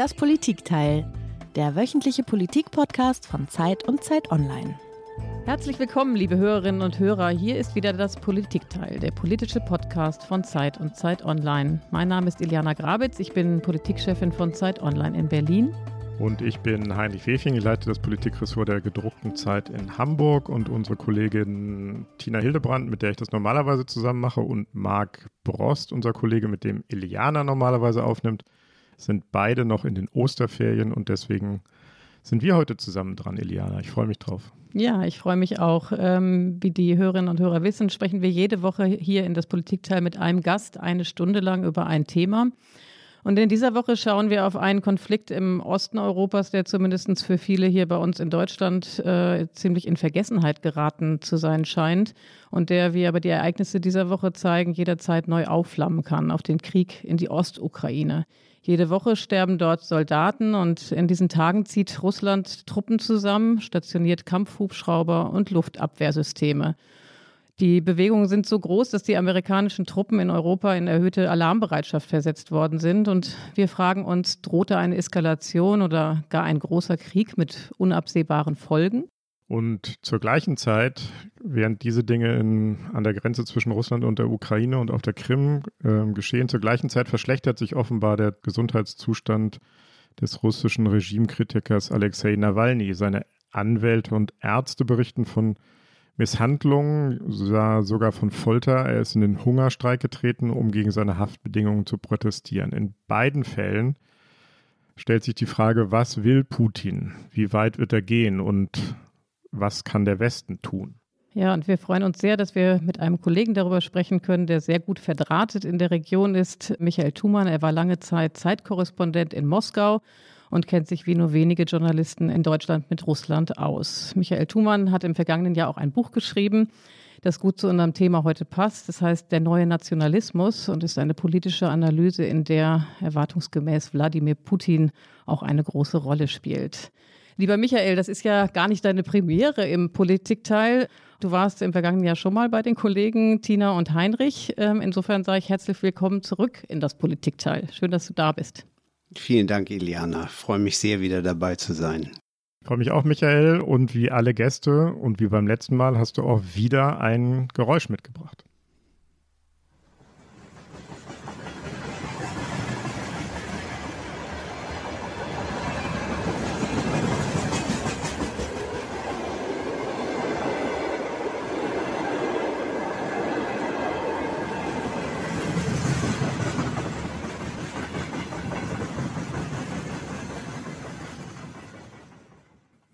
Das Politikteil, der wöchentliche Politikpodcast von Zeit und Zeit Online. Herzlich willkommen, liebe Hörerinnen und Hörer. Hier ist wieder das Politikteil, der politische Podcast von Zeit und Zeit Online. Mein Name ist Iliana Grabitz, ich bin Politikchefin von Zeit Online in Berlin. Und ich bin Heinrich Wefing, ich leite das Politikressort der gedruckten Zeit in Hamburg und unsere Kollegin Tina Hildebrand, mit der ich das normalerweise zusammen mache, und Marc Brost, unser Kollege, mit dem Iliana normalerweise aufnimmt, sind beide noch in den Osterferien und deswegen sind wir heute zusammen dran, Iliana. Ich freue mich drauf. Ja, ich freue mich auch. Ähm, wie die Hörerinnen und Hörer wissen, sprechen wir jede Woche hier in das Politikteil mit einem Gast eine Stunde lang über ein Thema. Und in dieser Woche schauen wir auf einen Konflikt im Osten Europas, der zumindest für viele hier bei uns in Deutschland äh, ziemlich in Vergessenheit geraten zu sein scheint und der, wie aber die Ereignisse dieser Woche zeigen, jederzeit neu aufflammen kann auf den Krieg in die Ostukraine. Jede Woche sterben dort Soldaten und in diesen Tagen zieht Russland Truppen zusammen, stationiert Kampfhubschrauber und Luftabwehrsysteme. Die Bewegungen sind so groß, dass die amerikanischen Truppen in Europa in erhöhte Alarmbereitschaft versetzt worden sind. Und wir fragen uns, droht da eine Eskalation oder gar ein großer Krieg mit unabsehbaren Folgen? Und zur gleichen Zeit, während diese Dinge in, an der Grenze zwischen Russland und der Ukraine und auf der Krim äh, geschehen, zur gleichen Zeit verschlechtert sich offenbar der Gesundheitszustand des russischen Regimekritikers Alexei Nawalny. Seine Anwälte und Ärzte berichten von Misshandlungen, sogar von Folter. Er ist in den Hungerstreik getreten, um gegen seine Haftbedingungen zu protestieren. In beiden Fällen stellt sich die Frage, was will Putin? Wie weit wird er gehen und was kann der Westen tun? Ja, und wir freuen uns sehr, dass wir mit einem Kollegen darüber sprechen können, der sehr gut verdrahtet in der Region ist, Michael Thumann. Er war lange Zeit Zeitkorrespondent in Moskau und kennt sich wie nur wenige Journalisten in Deutschland mit Russland aus. Michael Thumann hat im vergangenen Jahr auch ein Buch geschrieben, das gut zu unserem Thema heute passt. Das heißt Der neue Nationalismus und ist eine politische Analyse, in der erwartungsgemäß Wladimir Putin auch eine große Rolle spielt. Lieber Michael, das ist ja gar nicht deine Premiere im Politikteil. Du warst im vergangenen Jahr schon mal bei den Kollegen Tina und Heinrich. Ähm, insofern sage ich herzlich willkommen zurück in das Politikteil. Schön, dass du da bist. Vielen Dank, Iliana. Ich freue mich sehr, wieder dabei zu sein. Ich freue mich auch, Michael. Und wie alle Gäste und wie beim letzten Mal hast du auch wieder ein Geräusch mitgebracht.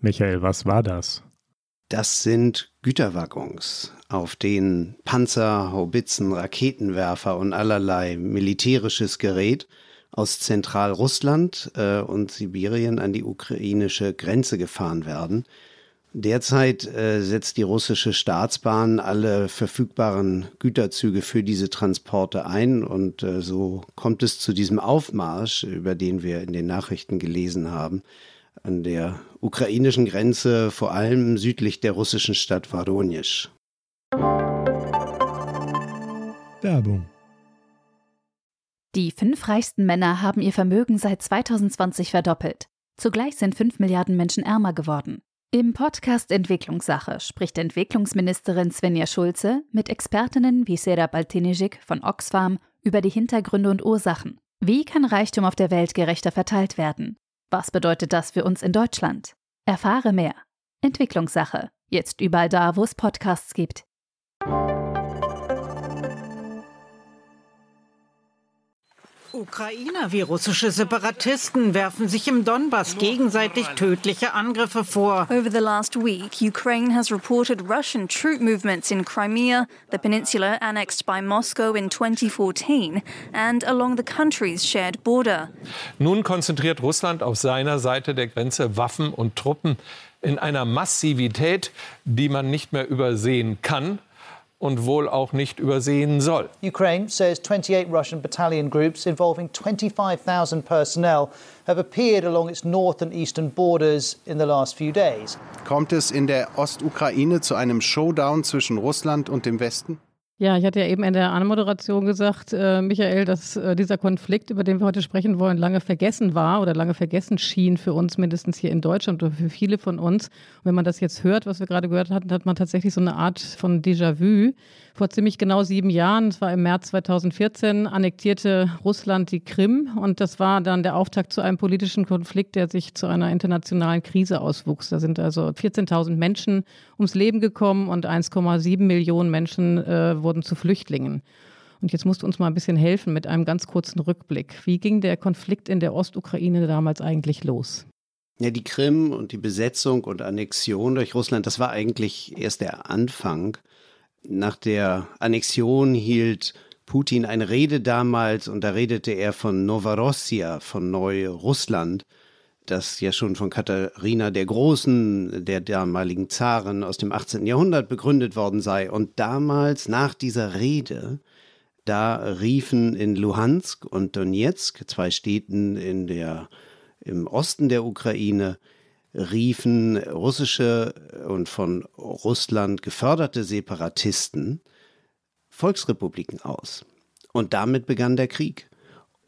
Michael, was war das? Das sind Güterwaggons, auf denen Panzer, Haubitzen, Raketenwerfer und allerlei militärisches Gerät aus Zentralrussland äh, und Sibirien an die ukrainische Grenze gefahren werden. Derzeit äh, setzt die russische Staatsbahn alle verfügbaren Güterzüge für diese Transporte ein und äh, so kommt es zu diesem Aufmarsch, über den wir in den Nachrichten gelesen haben an der ukrainischen Grenze, vor allem südlich der russischen Stadt Voronezh. Werbung Die fünf reichsten Männer haben ihr Vermögen seit 2020 verdoppelt. Zugleich sind fünf Milliarden Menschen ärmer geworden. Im Podcast Entwicklungssache spricht Entwicklungsministerin Svenja Schulze mit Expertinnen wie Sera Baltinijik von Oxfam über die Hintergründe und Ursachen. Wie kann Reichtum auf der Welt gerechter verteilt werden? Was bedeutet das für uns in Deutschland? Erfahre mehr. Entwicklungssache. Jetzt überall da, wo es Podcasts gibt. Ukrainer wie russische Separatisten werfen sich im Donbass gegenseitig tödliche Angriffe vor. Over the last week, Ukraine has reported Russian troop movements in Crimea, the peninsula annexed by Moscow in 2014, and along the country's shared border. Nun konzentriert Russland auf seiner Seite der Grenze Waffen und Truppen in einer Massivität, die man nicht mehr übersehen kann und wohl auch nicht übersehen soll. Ukraine says 28 Russian battalion groups involving 25,000 personnel have appeared along its north and eastern borders in the last few days. Kommt es in der Ostukraine zu einem Showdown zwischen Russland und dem Westen? Ja, ich hatte ja eben in der Anmoderation gesagt, äh, Michael, dass äh, dieser Konflikt, über den wir heute sprechen wollen, lange vergessen war oder lange vergessen schien für uns, mindestens hier in Deutschland oder für viele von uns. Und wenn man das jetzt hört, was wir gerade gehört hatten, hat man tatsächlich so eine Art von Déjà-vu. Vor ziemlich genau sieben Jahren, es war im März 2014, annektierte Russland die Krim und das war dann der Auftakt zu einem politischen Konflikt, der sich zu einer internationalen Krise auswuchs. Da sind also 14.000 Menschen ums Leben gekommen und 1,7 Millionen Menschen äh, wurden zu Flüchtlingen. Und jetzt musst du uns mal ein bisschen helfen mit einem ganz kurzen Rückblick. Wie ging der Konflikt in der Ostukraine damals eigentlich los? Ja, die Krim und die Besetzung und Annexion durch Russland, das war eigentlich erst der Anfang. Nach der Annexion hielt Putin eine Rede damals und da redete er von Novorossia, von Neu-Russland, das ja schon von Katharina der Großen, der damaligen Zarin aus dem 18. Jahrhundert begründet worden sei. Und damals, nach dieser Rede, da riefen in Luhansk und Donetsk, zwei Städten in der, im Osten der Ukraine, riefen russische und von Russland geförderte Separatisten Volksrepubliken aus. Und damit begann der Krieg.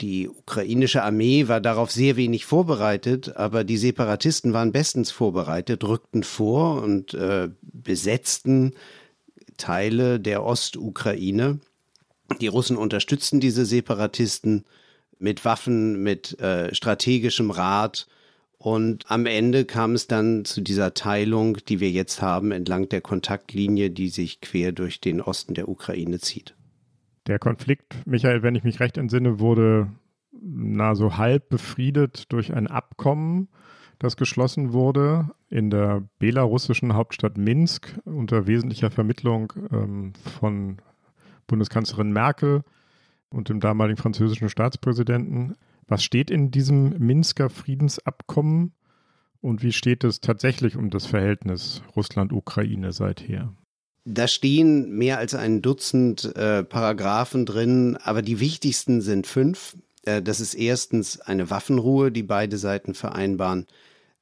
Die ukrainische Armee war darauf sehr wenig vorbereitet, aber die Separatisten waren bestens vorbereitet, rückten vor und äh, besetzten Teile der Ostukraine. Die Russen unterstützten diese Separatisten mit Waffen, mit äh, strategischem Rat und am Ende kam es dann zu dieser Teilung, die wir jetzt haben, entlang der Kontaktlinie, die sich quer durch den Osten der Ukraine zieht. Der Konflikt, Michael, wenn ich mich recht entsinne, wurde na so halb befriedet durch ein Abkommen, das geschlossen wurde in der belarussischen Hauptstadt Minsk unter wesentlicher Vermittlung ähm, von Bundeskanzlerin Merkel und dem damaligen französischen Staatspräsidenten. Was steht in diesem Minsker Friedensabkommen und wie steht es tatsächlich um das Verhältnis Russland-Ukraine seither? Da stehen mehr als ein Dutzend äh, Paragraphen drin, aber die wichtigsten sind fünf. Äh, das ist erstens eine Waffenruhe, die beide Seiten vereinbaren.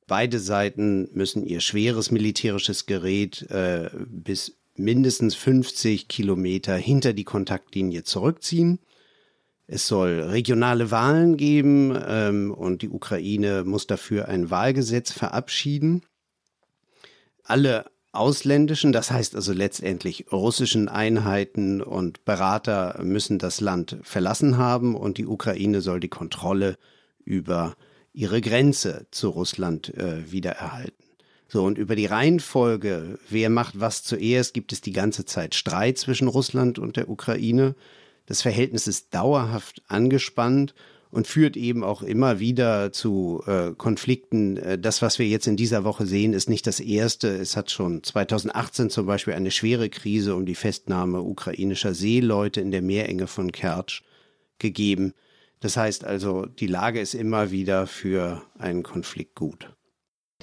Beide Seiten müssen ihr schweres militärisches Gerät äh, bis mindestens 50 Kilometer hinter die Kontaktlinie zurückziehen. Es soll regionale Wahlen geben ähm, und die Ukraine muss dafür ein Wahlgesetz verabschieden. Alle ausländischen, das heißt also letztendlich russischen Einheiten und Berater müssen das Land verlassen haben und die Ukraine soll die Kontrolle über ihre Grenze zu Russland äh, wiedererhalten. So, und über die Reihenfolge, wer macht was zuerst, gibt es die ganze Zeit Streit zwischen Russland und der Ukraine. Das Verhältnis ist dauerhaft angespannt und führt eben auch immer wieder zu äh, Konflikten. Äh, das, was wir jetzt in dieser Woche sehen, ist nicht das erste. Es hat schon 2018 zum Beispiel eine schwere Krise um die Festnahme ukrainischer Seeleute in der Meerenge von Kertsch gegeben. Das heißt also, die Lage ist immer wieder für einen Konflikt gut.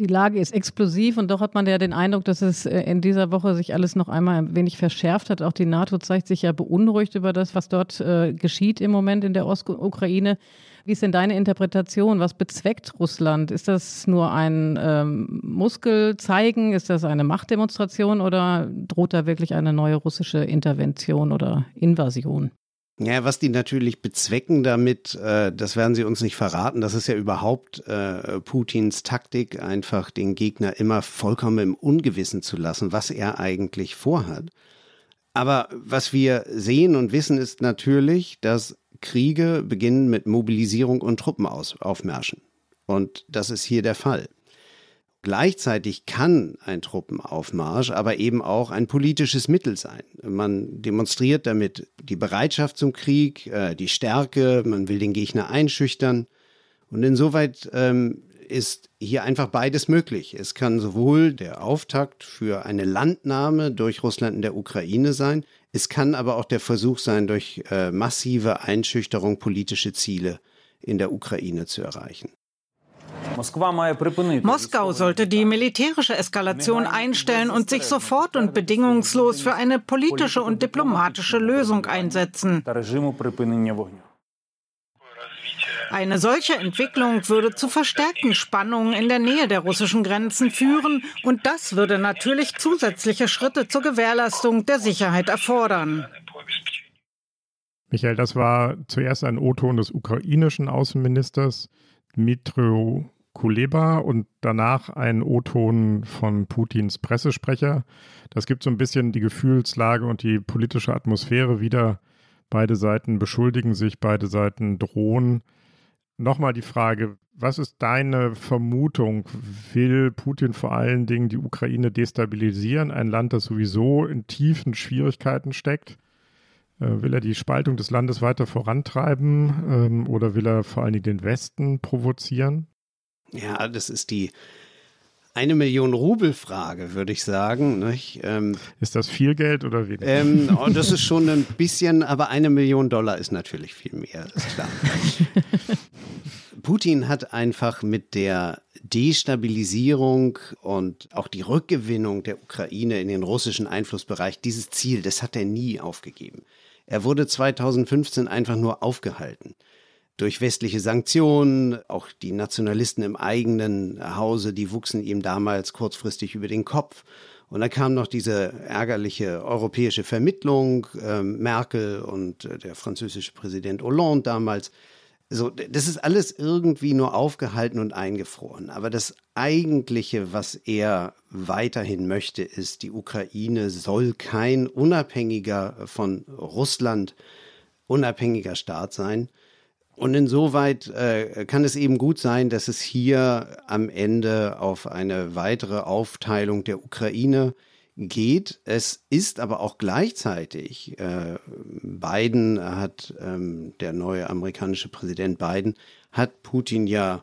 Die Lage ist explosiv und doch hat man ja den Eindruck, dass es äh, in dieser Woche sich alles noch einmal ein wenig verschärft hat. Auch die NATO zeigt sich ja beunruhigt über das, was dort äh, geschieht im Moment in der Ostukraine. Wie ist denn deine Interpretation? Was bezweckt Russland? Ist das nur ein ähm, Muskelzeigen? Ist das eine Machtdemonstration oder droht da wirklich eine neue russische Intervention oder Invasion? Ja, was die natürlich bezwecken damit, äh, das werden sie uns nicht verraten. Das ist ja überhaupt äh, Putins Taktik, einfach den Gegner immer vollkommen im Ungewissen zu lassen, was er eigentlich vorhat. Aber was wir sehen und wissen ist natürlich, dass Kriege beginnen mit Mobilisierung und Truppenaufmärschen. Und das ist hier der Fall. Gleichzeitig kann ein Truppenaufmarsch aber eben auch ein politisches Mittel sein. Man demonstriert damit die Bereitschaft zum Krieg, äh, die Stärke, man will den Gegner einschüchtern. Und insoweit ähm, ist hier einfach beides möglich. Es kann sowohl der Auftakt für eine Landnahme durch Russland in der Ukraine sein, es kann aber auch der Versuch sein, durch äh, massive Einschüchterung politische Ziele in der Ukraine zu erreichen. Moskau sollte die militärische Eskalation einstellen und sich sofort und bedingungslos für eine politische und diplomatische Lösung einsetzen. Eine solche Entwicklung würde zu verstärkten Spannungen in der Nähe der russischen Grenzen führen und das würde natürlich zusätzliche Schritte zur Gewährleistung der Sicherheit erfordern. Michael, das war zuerst ein O-Ton des ukrainischen Außenministers Dmitro Kuleba und danach ein O-Ton von Putins Pressesprecher. Das gibt so ein bisschen die Gefühlslage und die politische Atmosphäre wieder. Beide Seiten beschuldigen sich, beide Seiten drohen. Nochmal die Frage, was ist deine Vermutung? Will Putin vor allen Dingen die Ukraine destabilisieren, ein Land, das sowieso in tiefen Schwierigkeiten steckt? Äh, will er die Spaltung des Landes weiter vorantreiben ähm, oder will er vor allen Dingen den Westen provozieren? Ja, das ist die eine Million Rubel Frage, würde ich sagen. Ähm, ist das viel Geld oder wenig? Ähm, oh, das ist schon ein bisschen, aber eine Million Dollar ist natürlich viel mehr, ist klar. Putin hat einfach mit der Destabilisierung und auch die Rückgewinnung der Ukraine in den russischen Einflussbereich, dieses Ziel, das hat er nie aufgegeben. Er wurde 2015 einfach nur aufgehalten durch westliche Sanktionen, auch die Nationalisten im eigenen Hause, die wuchsen ihm damals kurzfristig über den Kopf. Und dann kam noch diese ärgerliche europäische Vermittlung, äh, Merkel und äh, der französische Präsident Hollande damals. So, das ist alles irgendwie nur aufgehalten und eingefroren. Aber das eigentliche, was er weiterhin möchte, ist, die Ukraine soll kein unabhängiger von Russland unabhängiger Staat sein. Und insoweit äh, kann es eben gut sein, dass es hier am Ende auf eine weitere Aufteilung der Ukraine geht. Es ist aber auch gleichzeitig, äh, Biden hat, ähm, der neue amerikanische Präsident Biden, hat Putin ja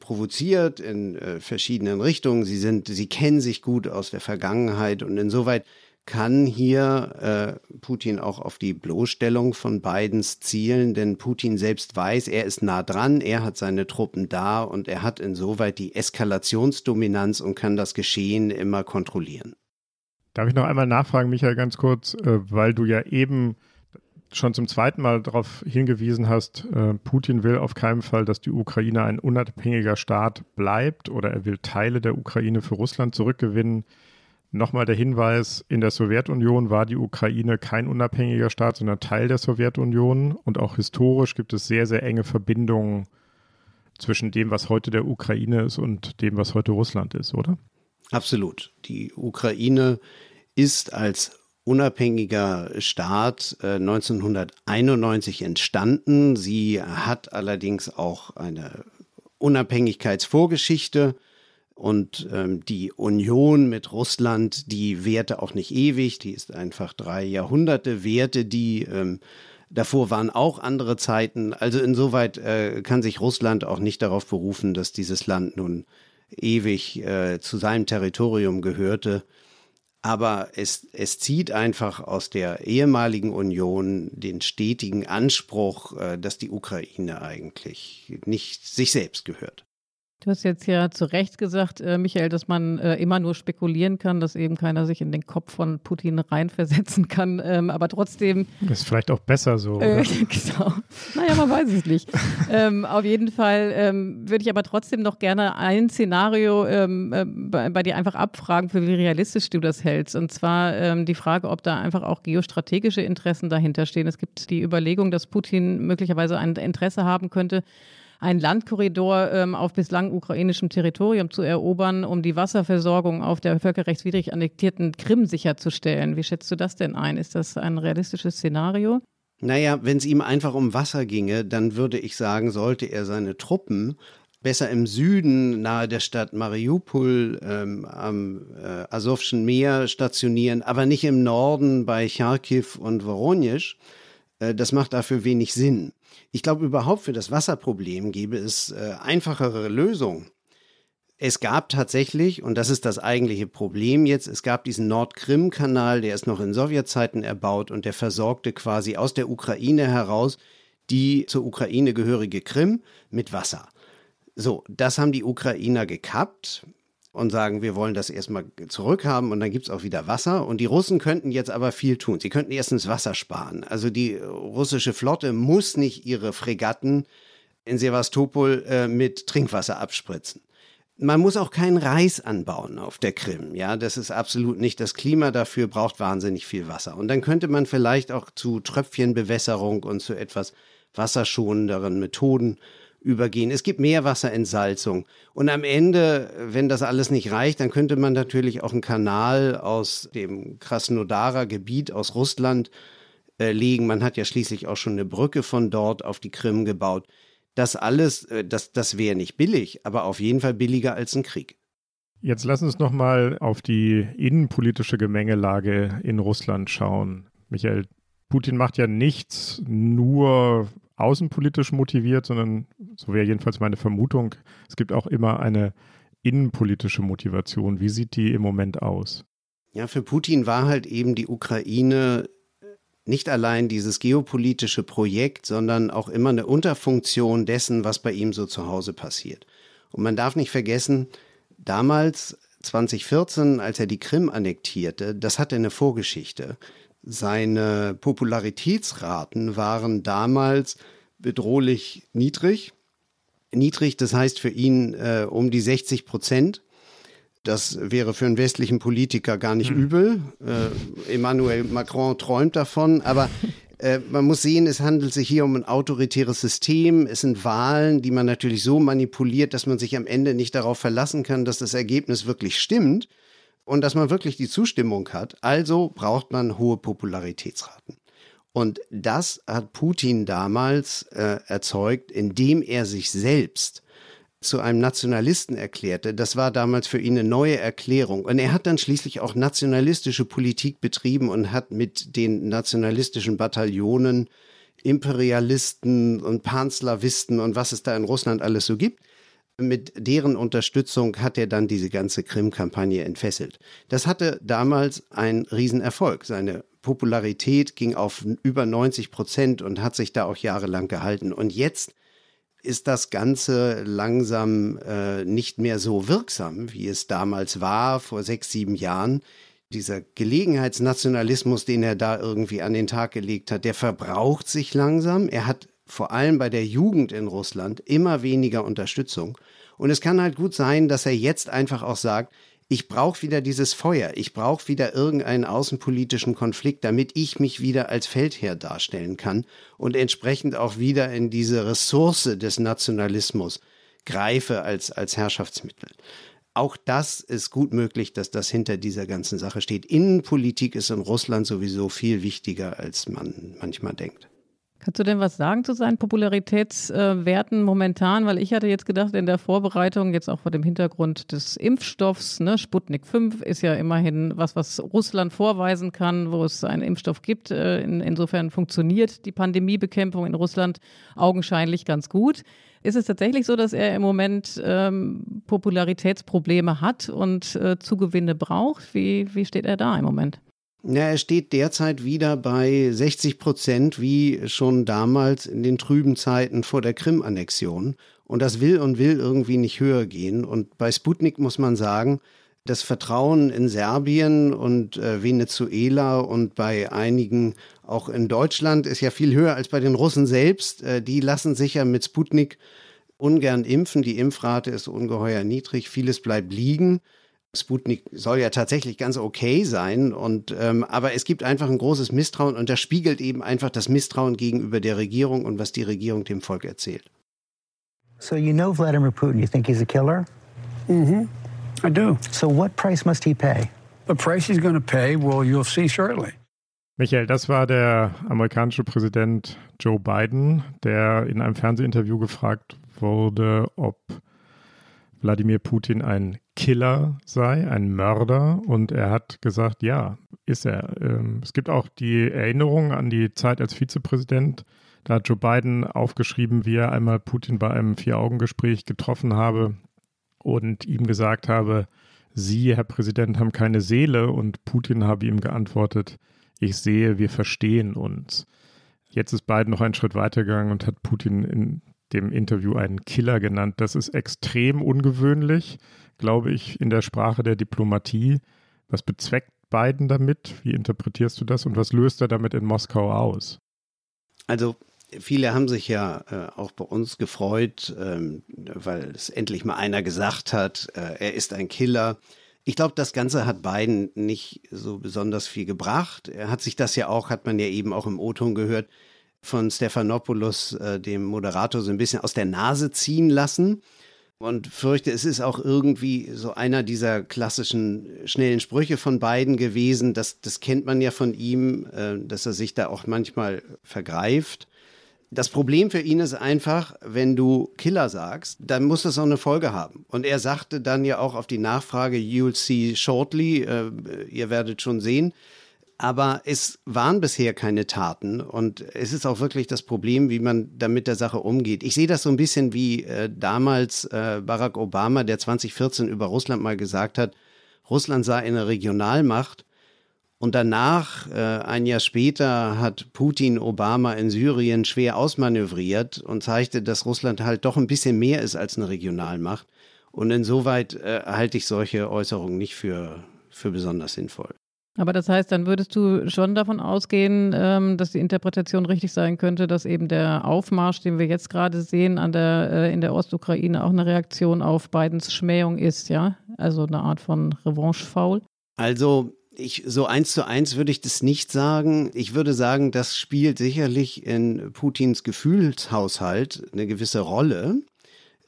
provoziert in äh, verschiedenen Richtungen. Sie sind, sie kennen sich gut aus der Vergangenheit und insoweit kann hier äh, Putin auch auf die Bloßstellung von Bidens zielen, denn Putin selbst weiß, er ist nah dran, er hat seine Truppen da und er hat insoweit die Eskalationsdominanz und kann das Geschehen immer kontrollieren. Darf ich noch einmal nachfragen, Michael, ganz kurz, äh, weil du ja eben schon zum zweiten Mal darauf hingewiesen hast, äh, Putin will auf keinen Fall, dass die Ukraine ein unabhängiger Staat bleibt oder er will Teile der Ukraine für Russland zurückgewinnen. Nochmal der Hinweis, in der Sowjetunion war die Ukraine kein unabhängiger Staat, sondern Teil der Sowjetunion. Und auch historisch gibt es sehr, sehr enge Verbindungen zwischen dem, was heute der Ukraine ist und dem, was heute Russland ist, oder? Absolut. Die Ukraine ist als unabhängiger Staat äh, 1991 entstanden. Sie hat allerdings auch eine Unabhängigkeitsvorgeschichte und ähm, die Union mit Russland, die währte auch nicht ewig, die ist einfach drei Jahrhunderte Werte, die ähm, davor waren auch andere Zeiten. Also insoweit äh, kann sich Russland auch nicht darauf berufen, dass dieses Land nun ewig äh, zu seinem Territorium gehörte. Aber es, es zieht einfach aus der ehemaligen Union den stetigen Anspruch, äh, dass die Ukraine eigentlich nicht sich selbst gehört. Du hast jetzt ja zu Recht gesagt, äh, Michael, dass man äh, immer nur spekulieren kann, dass eben keiner sich in den Kopf von Putin reinversetzen kann. Ähm, aber trotzdem. Das ist vielleicht auch besser so. Äh, genau. Naja, man weiß es nicht. ähm, auf jeden Fall ähm, würde ich aber trotzdem noch gerne ein Szenario ähm, äh, bei, bei, dir einfach abfragen, für wie realistisch du das hältst. Und zwar ähm, die Frage, ob da einfach auch geostrategische Interessen dahinter stehen. Es gibt die Überlegung, dass Putin möglicherweise ein Interesse haben könnte, einen Landkorridor ähm, auf bislang ukrainischem Territorium zu erobern, um die Wasserversorgung auf der völkerrechtswidrig annektierten Krim sicherzustellen. Wie schätzt du das denn ein? Ist das ein realistisches Szenario? Naja, wenn es ihm einfach um Wasser ginge, dann würde ich sagen, sollte er seine Truppen besser im Süden nahe der Stadt Mariupol ähm, am äh, Asowschen Meer stationieren, aber nicht im Norden bei Charkiw und Voronezh. Äh, das macht dafür wenig Sinn. Ich glaube, überhaupt für das Wasserproblem gäbe es äh, einfachere Lösungen. Es gab tatsächlich, und das ist das eigentliche Problem jetzt, es gab diesen Nordkrim-Kanal, der ist noch in Sowjetzeiten erbaut und der versorgte quasi aus der Ukraine heraus die zur Ukraine gehörige Krim mit Wasser. So, das haben die Ukrainer gekappt und sagen, wir wollen das erstmal zurückhaben und dann gibt es auch wieder Wasser. Und die Russen könnten jetzt aber viel tun. Sie könnten erstens Wasser sparen. Also die russische Flotte muss nicht ihre Fregatten in Sevastopol äh, mit Trinkwasser abspritzen. man muss auch keinen Reis anbauen auf der Krim. Ja, das ist absolut nicht das Klima dafür, braucht wahnsinnig viel Wasser. Und dann könnte man vielleicht auch zu Tröpfchenbewässerung und zu etwas wasserschonenderen Methoden übergehen. Es gibt Meerwasserentsalzung. Und am Ende, wenn das alles nicht reicht, dann könnte man natürlich auch einen Kanal aus dem Krasnodarer Gebiet aus Russland äh, legen. Man hat ja schließlich auch schon eine Brücke von dort auf die Krim gebaut. Das alles, äh, das, das wäre nicht billig, aber auf jeden Fall billiger als ein Krieg. Jetzt lass uns nochmal auf die innenpolitische Gemengelage in Russland schauen. Michael, Putin macht ja nichts nur außenpolitisch motiviert, sondern, so wäre jedenfalls meine Vermutung, es gibt auch immer eine innenpolitische Motivation. Wie sieht die im Moment aus? Ja, für Putin war halt eben die Ukraine nicht allein dieses geopolitische Projekt, sondern auch immer eine Unterfunktion dessen, was bei ihm so zu Hause passiert. Und man darf nicht vergessen, damals 2014, als er die Krim annektierte, das hatte eine Vorgeschichte. Seine Popularitätsraten waren damals bedrohlich niedrig. Niedrig, das heißt für ihn äh, um die 60 Prozent. Das wäre für einen westlichen Politiker gar nicht mhm. übel. Äh, Emmanuel Macron träumt davon, aber äh, man muss sehen, es handelt sich hier um ein autoritäres System. Es sind Wahlen, die man natürlich so manipuliert, dass man sich am Ende nicht darauf verlassen kann, dass das Ergebnis wirklich stimmt und dass man wirklich die Zustimmung hat. Also braucht man hohe Popularitätsraten. Und das hat Putin damals äh, erzeugt, indem er sich selbst zu einem Nationalisten erklärte. Das war damals für ihn eine neue Erklärung. Und er hat dann schließlich auch nationalistische Politik betrieben und hat mit den nationalistischen Bataillonen Imperialisten und Panslawisten und was es da in Russland alles so gibt, mit deren Unterstützung hat er dann diese ganze Krim-Kampagne entfesselt. Das hatte damals einen Riesenerfolg. Seine Popularität ging auf über 90 Prozent und hat sich da auch jahrelang gehalten. Und jetzt ist das Ganze langsam äh, nicht mehr so wirksam, wie es damals war, vor sechs, sieben Jahren. Dieser Gelegenheitsnationalismus, den er da irgendwie an den Tag gelegt hat, der verbraucht sich langsam. Er hat vor allem bei der Jugend in Russland immer weniger Unterstützung. Und es kann halt gut sein, dass er jetzt einfach auch sagt, ich brauche wieder dieses Feuer, ich brauche wieder irgendeinen außenpolitischen Konflikt, damit ich mich wieder als Feldherr darstellen kann und entsprechend auch wieder in diese Ressource des Nationalismus greife als, als Herrschaftsmittel. Auch das ist gut möglich, dass das hinter dieser ganzen Sache steht. Innenpolitik ist in Russland sowieso viel wichtiger, als man manchmal denkt. Kannst du denn was sagen zu seinen Popularitätswerten momentan? Weil ich hatte jetzt gedacht, in der Vorbereitung, jetzt auch vor dem Hintergrund des Impfstoffs, ne, Sputnik 5 ist ja immerhin was, was Russland vorweisen kann, wo es einen Impfstoff gibt. Äh, in, insofern funktioniert die Pandemiebekämpfung in Russland augenscheinlich ganz gut. Ist es tatsächlich so, dass er im Moment ähm, Popularitätsprobleme hat und äh, Zugewinne braucht? Wie, wie steht er da im Moment? Ja, er steht derzeit wieder bei 60 Prozent, wie schon damals in den trüben Zeiten vor der Krim-Annexion. Und das will und will irgendwie nicht höher gehen. Und bei Sputnik muss man sagen, das Vertrauen in Serbien und äh, Venezuela und bei einigen auch in Deutschland ist ja viel höher als bei den Russen selbst. Äh, die lassen sich ja mit Sputnik ungern impfen. Die Impfrate ist ungeheuer niedrig. Vieles bleibt liegen. Sputnik soll ja tatsächlich ganz okay sein und ähm, aber es gibt einfach ein großes Misstrauen und das spiegelt eben einfach das Misstrauen gegenüber der Regierung und was die Regierung dem Volk erzählt. So you know Vladimir Putin, you think he's a killer? Mhm. I do. So what price must he pay? The price he's going to pay, well, you'll see shortly. Michael, das war der amerikanische Präsident Joe Biden, der in einem Fernsehinterview gefragt wurde, ob Wladimir Putin ein Killer sei, ein Mörder. Und er hat gesagt, ja, ist er. Ähm, es gibt auch die Erinnerung an die Zeit als Vizepräsident. Da hat Joe Biden aufgeschrieben, wie er einmal Putin bei einem Vier-Augen-Gespräch getroffen habe und ihm gesagt habe, Sie, Herr Präsident, haben keine Seele. Und Putin habe ihm geantwortet, ich sehe, wir verstehen uns. Jetzt ist Biden noch einen Schritt weitergegangen und hat Putin in dem Interview einen Killer genannt. Das ist extrem ungewöhnlich, glaube ich, in der Sprache der Diplomatie. Was bezweckt Biden damit? Wie interpretierst du das und was löst er damit in Moskau aus? Also Viele haben sich ja äh, auch bei uns gefreut, ähm, weil es endlich mal einer gesagt hat, äh, er ist ein Killer. Ich glaube, das Ganze hat Biden nicht so besonders viel gebracht. Er hat sich das ja auch, hat man ja eben auch im O-Ton gehört, von Stephanopoulos, äh, dem Moderator, so ein bisschen aus der Nase ziehen lassen. Und fürchte, es ist auch irgendwie so einer dieser klassischen schnellen Sprüche von Biden gewesen. Das, das kennt man ja von ihm, äh, dass er sich da auch manchmal vergreift. Das Problem für ihn ist einfach, wenn du Killer sagst, dann muss das auch eine Folge haben. Und er sagte dann ja auch auf die Nachfrage, you'll see shortly, äh, ihr werdet schon sehen. Aber es waren bisher keine Taten und es ist auch wirklich das Problem, wie man damit der Sache umgeht. Ich sehe das so ein bisschen wie äh, damals äh, Barack Obama, der 2014 über Russland mal gesagt hat, Russland sei eine Regionalmacht und danach, äh, ein Jahr später, hat Putin Obama in Syrien schwer ausmanövriert und zeigte, dass Russland halt doch ein bisschen mehr ist als eine Regionalmacht. Und insoweit äh, halte ich solche Äußerungen nicht für, für besonders sinnvoll. Aber das heißt, dann würdest du schon davon ausgehen, ähm, dass die Interpretation richtig sein könnte, dass eben der Aufmarsch, den wir jetzt gerade sehen an der, äh, in der Ostukraine, auch eine Reaktion auf Bidens Schmähung ist, ja? Also eine Art von Revanche-Foul? Also ich, so eins zu eins würde ich das nicht sagen. Ich würde sagen, das spielt sicherlich in Putins Gefühlshaushalt eine gewisse Rolle.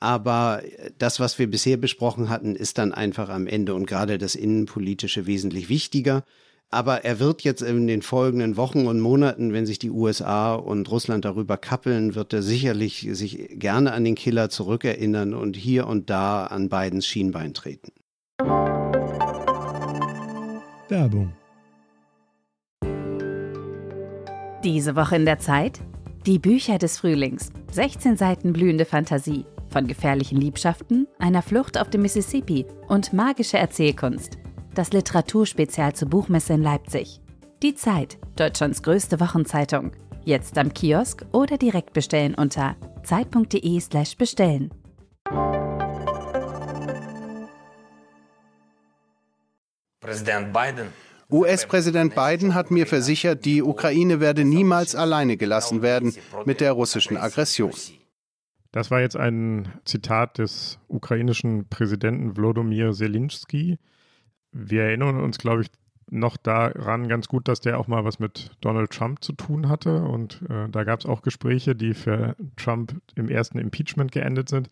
Aber das, was wir bisher besprochen hatten, ist dann einfach am Ende und gerade das Innenpolitische wesentlich wichtiger. Aber er wird jetzt in den folgenden Wochen und Monaten, wenn sich die USA und Russland darüber kappeln, wird er sicherlich sich gerne an den Killer zurückerinnern und hier und da an Bidens Schienbein treten. Werbung. Diese Woche in der Zeit? Die Bücher des Frühlings. 16 Seiten blühende Fantasie. Von gefährlichen Liebschaften, einer Flucht auf dem Mississippi und magische Erzählkunst. Das Literaturspezial zur Buchmesse in Leipzig. Die Zeit, Deutschlands größte Wochenzeitung. Jetzt am Kiosk oder direkt bestellen unter zeit.de/slash bestellen. Präsident Biden US-Präsident Biden hat mir versichert, die Ukraine werde niemals alleine gelassen werden mit der russischen Aggression. Das war jetzt ein Zitat des ukrainischen Präsidenten Wlodomir Zelensky. Wir erinnern uns, glaube ich, noch daran ganz gut, dass der auch mal was mit Donald Trump zu tun hatte. Und äh, da gab es auch Gespräche, die für Trump im ersten Impeachment geendet sind.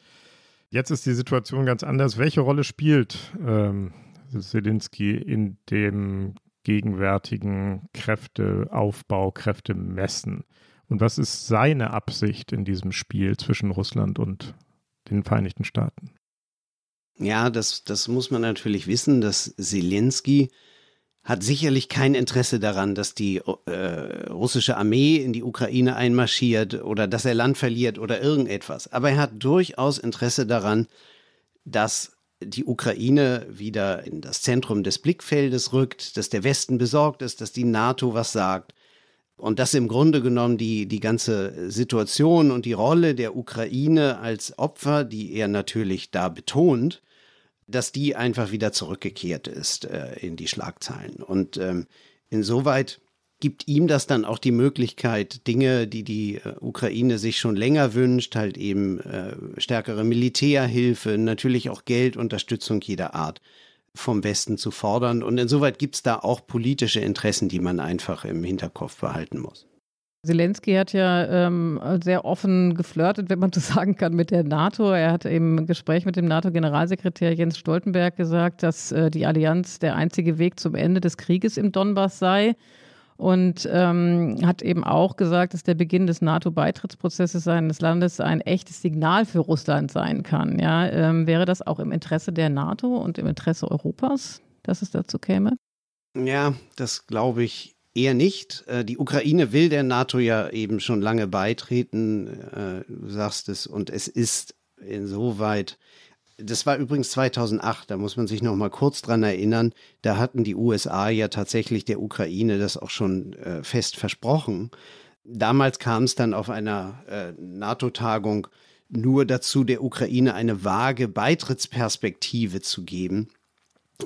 Jetzt ist die Situation ganz anders. Welche Rolle spielt ähm, Zelensky in dem gegenwärtigen Kräfteaufbau, Kräftemessen? Und was ist seine Absicht in diesem Spiel zwischen Russland und den Vereinigten Staaten? Ja, das, das muss man natürlich wissen, dass Zelensky hat sicherlich kein Interesse daran, dass die äh, russische Armee in die Ukraine einmarschiert oder dass er Land verliert oder irgendetwas. Aber er hat durchaus Interesse daran, dass die Ukraine wieder in das Zentrum des Blickfeldes rückt, dass der Westen besorgt ist, dass die NATO was sagt und dass im Grunde genommen die, die ganze Situation und die Rolle der Ukraine als Opfer, die er natürlich da betont, dass die einfach wieder zurückgekehrt ist äh, in die Schlagzeilen. Und ähm, insoweit gibt ihm das dann auch die Möglichkeit, Dinge, die die äh, Ukraine sich schon länger wünscht, halt eben äh, stärkere Militärhilfe, natürlich auch Geldunterstützung jeder Art, vom Westen zu fordern. Und insoweit gibt es da auch politische Interessen, die man einfach im Hinterkopf behalten muss. Zelensky hat ja ähm, sehr offen geflirtet, wenn man so sagen kann, mit der NATO. Er hat im Gespräch mit dem NATO-Generalsekretär Jens Stoltenberg gesagt, dass äh, die Allianz der einzige Weg zum Ende des Krieges im Donbass sei und ähm, hat eben auch gesagt, dass der Beginn des NATO-Beitrittsprozesses seines Landes ein echtes Signal für Russland sein kann. Ja, ähm, wäre das auch im Interesse der NATO und im Interesse Europas, dass es dazu käme? Ja, das glaube ich eher nicht. Äh, die Ukraine will der NATO ja eben schon lange beitreten, äh, du sagst es, und es ist insoweit das war übrigens 2008, da muss man sich noch mal kurz dran erinnern. Da hatten die USA ja tatsächlich der Ukraine das auch schon äh, fest versprochen. Damals kam es dann auf einer äh, NATO-Tagung nur dazu, der Ukraine eine vage Beitrittsperspektive zu geben.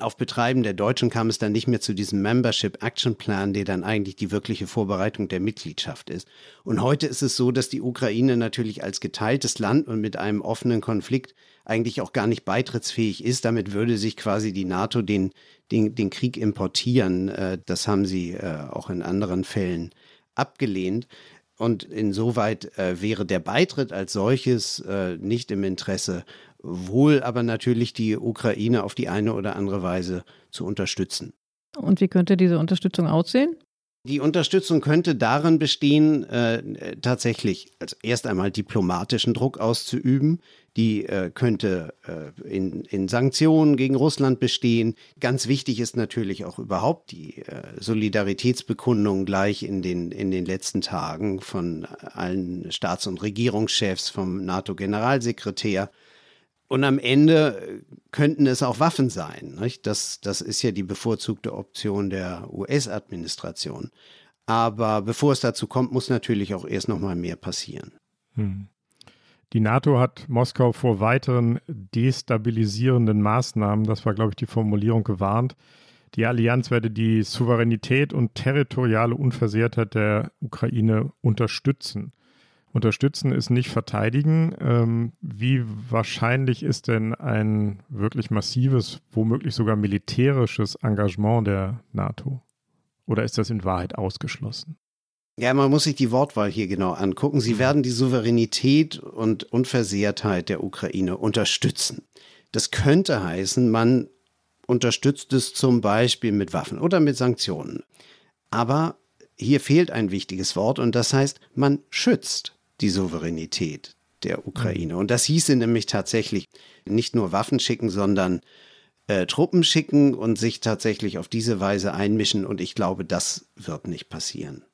Auf Betreiben der Deutschen kam es dann nicht mehr zu diesem Membership Action Plan, der dann eigentlich die wirkliche Vorbereitung der Mitgliedschaft ist. Und heute ist es so, dass die Ukraine natürlich als geteiltes Land und mit einem offenen Konflikt eigentlich auch gar nicht beitrittsfähig ist. Damit würde sich quasi die NATO den, den, den Krieg importieren. Äh, das haben sie äh, auch in anderen Fällen abgelehnt. Und insoweit äh, wäre der Beitritt als solches äh, nicht im Interesse, wohl aber natürlich die Ukraine auf die eine oder andere Weise zu unterstützen. Und wie könnte diese Unterstützung aussehen? Die Unterstützung könnte darin bestehen, äh, tatsächlich also erst einmal diplomatischen Druck auszuüben. Die äh, könnte äh, in, in, Sanktionen gegen Russland bestehen. Ganz wichtig ist natürlich auch überhaupt die äh, Solidaritätsbekundung gleich in den, in den letzten Tagen von allen Staats- und Regierungschefs, vom NATO-Generalsekretär. Und am Ende könnten es auch Waffen sein. Nicht? Das, das ist ja die bevorzugte Option der US-Administration. Aber bevor es dazu kommt, muss natürlich auch erst noch mal mehr passieren. Hm. Die NATO hat Moskau vor weiteren destabilisierenden Maßnahmen, das war, glaube ich, die Formulierung, gewarnt. Die Allianz werde die Souveränität und territoriale Unversehrtheit der Ukraine unterstützen. Unterstützen ist nicht verteidigen. Ähm, wie wahrscheinlich ist denn ein wirklich massives, womöglich sogar militärisches Engagement der NATO? Oder ist das in Wahrheit ausgeschlossen? Ja, man muss sich die Wortwahl hier genau angucken. Sie werden die Souveränität und Unversehrtheit der Ukraine unterstützen. Das könnte heißen, man unterstützt es zum Beispiel mit Waffen oder mit Sanktionen. Aber hier fehlt ein wichtiges Wort und das heißt, man schützt die Souveränität der Ukraine. Und das hieße nämlich tatsächlich nicht nur Waffen schicken, sondern äh, Truppen schicken und sich tatsächlich auf diese Weise einmischen. Und ich glaube, das wird nicht passieren.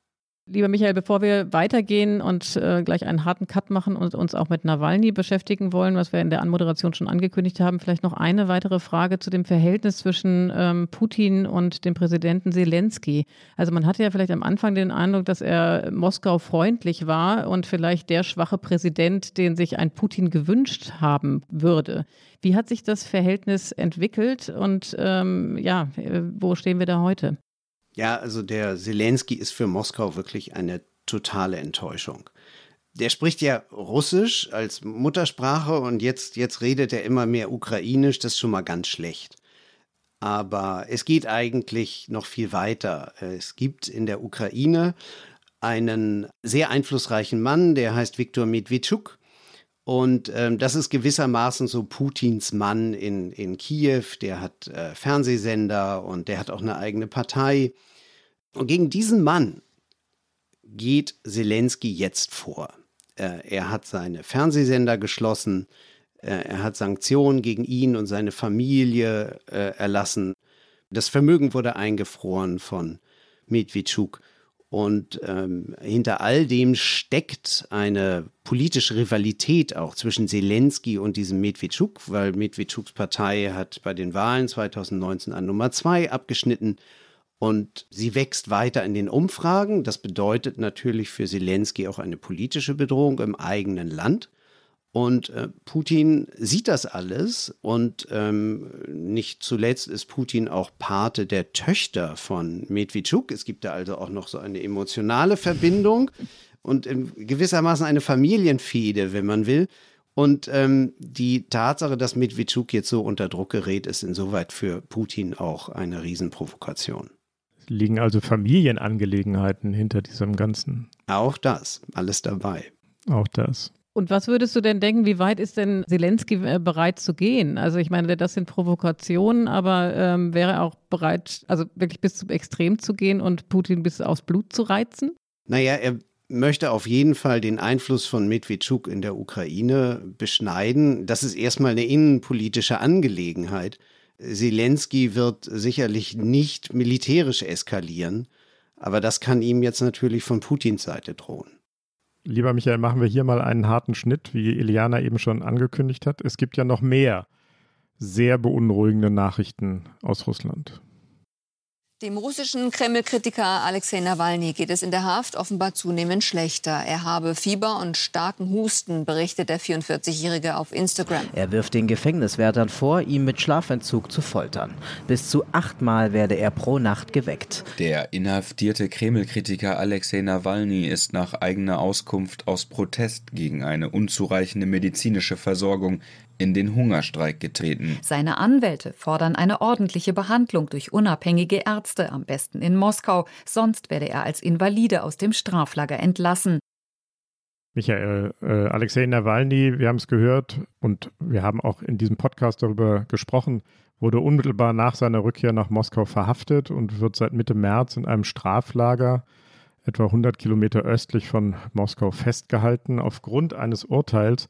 Lieber Michael, bevor wir weitergehen und äh, gleich einen harten Cut machen und uns auch mit Nawalny beschäftigen wollen, was wir in der Anmoderation schon angekündigt haben, vielleicht noch eine weitere Frage zu dem Verhältnis zwischen ähm, Putin und dem Präsidenten Zelensky. Also man hatte ja vielleicht am Anfang den Eindruck, dass er Moskau freundlich war und vielleicht der schwache Präsident, den sich ein Putin gewünscht haben würde. Wie hat sich das Verhältnis entwickelt und ähm, ja, äh, wo stehen wir da heute? Ja, also der Zelensky ist für Moskau wirklich eine totale Enttäuschung. Der spricht ja Russisch als Muttersprache und jetzt, jetzt redet er immer mehr Ukrainisch, das ist schon mal ganz schlecht. Aber es geht eigentlich noch viel weiter. Es gibt in der Ukraine einen sehr einflussreichen Mann, der heißt Viktor Medvedchuk. Und ähm, das ist gewissermaßen so Putins Mann in, in Kiew. Der hat äh, Fernsehsender und der hat auch eine eigene Partei. Und gegen diesen Mann geht Zelensky jetzt vor. Äh, er hat seine Fernsehsender geschlossen. Äh, er hat Sanktionen gegen ihn und seine Familie äh, erlassen. Das Vermögen wurde eingefroren von Medvedchuk. Und ähm, hinter all dem steckt eine politische Rivalität auch zwischen Zelensky und diesem Medvedchuk, weil Medvedchuks Partei hat bei den Wahlen 2019 an Nummer zwei abgeschnitten und sie wächst weiter in den Umfragen. Das bedeutet natürlich für Zelensky auch eine politische Bedrohung im eigenen Land. Und äh, Putin sieht das alles und ähm, nicht zuletzt ist Putin auch Pate der Töchter von Medvedchuk. Es gibt da also auch noch so eine emotionale Verbindung und gewissermaßen eine Familienfehde, wenn man will. Und ähm, die Tatsache, dass Medvedchuk jetzt so unter Druck gerät, ist insoweit für Putin auch eine Riesenprovokation. Liegen also Familienangelegenheiten hinter diesem Ganzen? Auch das, alles dabei. Auch das. Und was würdest du denn denken, wie weit ist denn Zelensky äh, bereit zu gehen? Also ich meine, das sind Provokationen, aber ähm, wäre er auch bereit, also wirklich bis zum Extrem zu gehen und Putin bis aufs Blut zu reizen? Naja, er möchte auf jeden Fall den Einfluss von Medvedchuk in der Ukraine beschneiden. Das ist erstmal eine innenpolitische Angelegenheit. Zelensky wird sicherlich nicht militärisch eskalieren, aber das kann ihm jetzt natürlich von Putins Seite drohen. Lieber Michael, machen wir hier mal einen harten Schnitt, wie Eliana eben schon angekündigt hat. Es gibt ja noch mehr sehr beunruhigende Nachrichten aus Russland. Dem russischen Kreml-Kritiker Alexei Nawalny geht es in der Haft offenbar zunehmend schlechter. Er habe Fieber und starken Husten, berichtet der 44-Jährige auf Instagram. Er wirft den Gefängniswärtern vor, ihn mit Schlafentzug zu foltern. Bis zu achtmal werde er pro Nacht geweckt. Der inhaftierte Kreml-Kritiker Alexei Nawalny ist nach eigener Auskunft aus Protest gegen eine unzureichende medizinische Versorgung in den Hungerstreik getreten. Seine Anwälte fordern eine ordentliche Behandlung durch unabhängige Ärzte, am besten in Moskau, sonst werde er als Invalide aus dem Straflager entlassen. Michael, äh, Alexei Nawalny, wir haben es gehört und wir haben auch in diesem Podcast darüber gesprochen, wurde unmittelbar nach seiner Rückkehr nach Moskau verhaftet und wird seit Mitte März in einem Straflager etwa 100 Kilometer östlich von Moskau festgehalten aufgrund eines Urteils,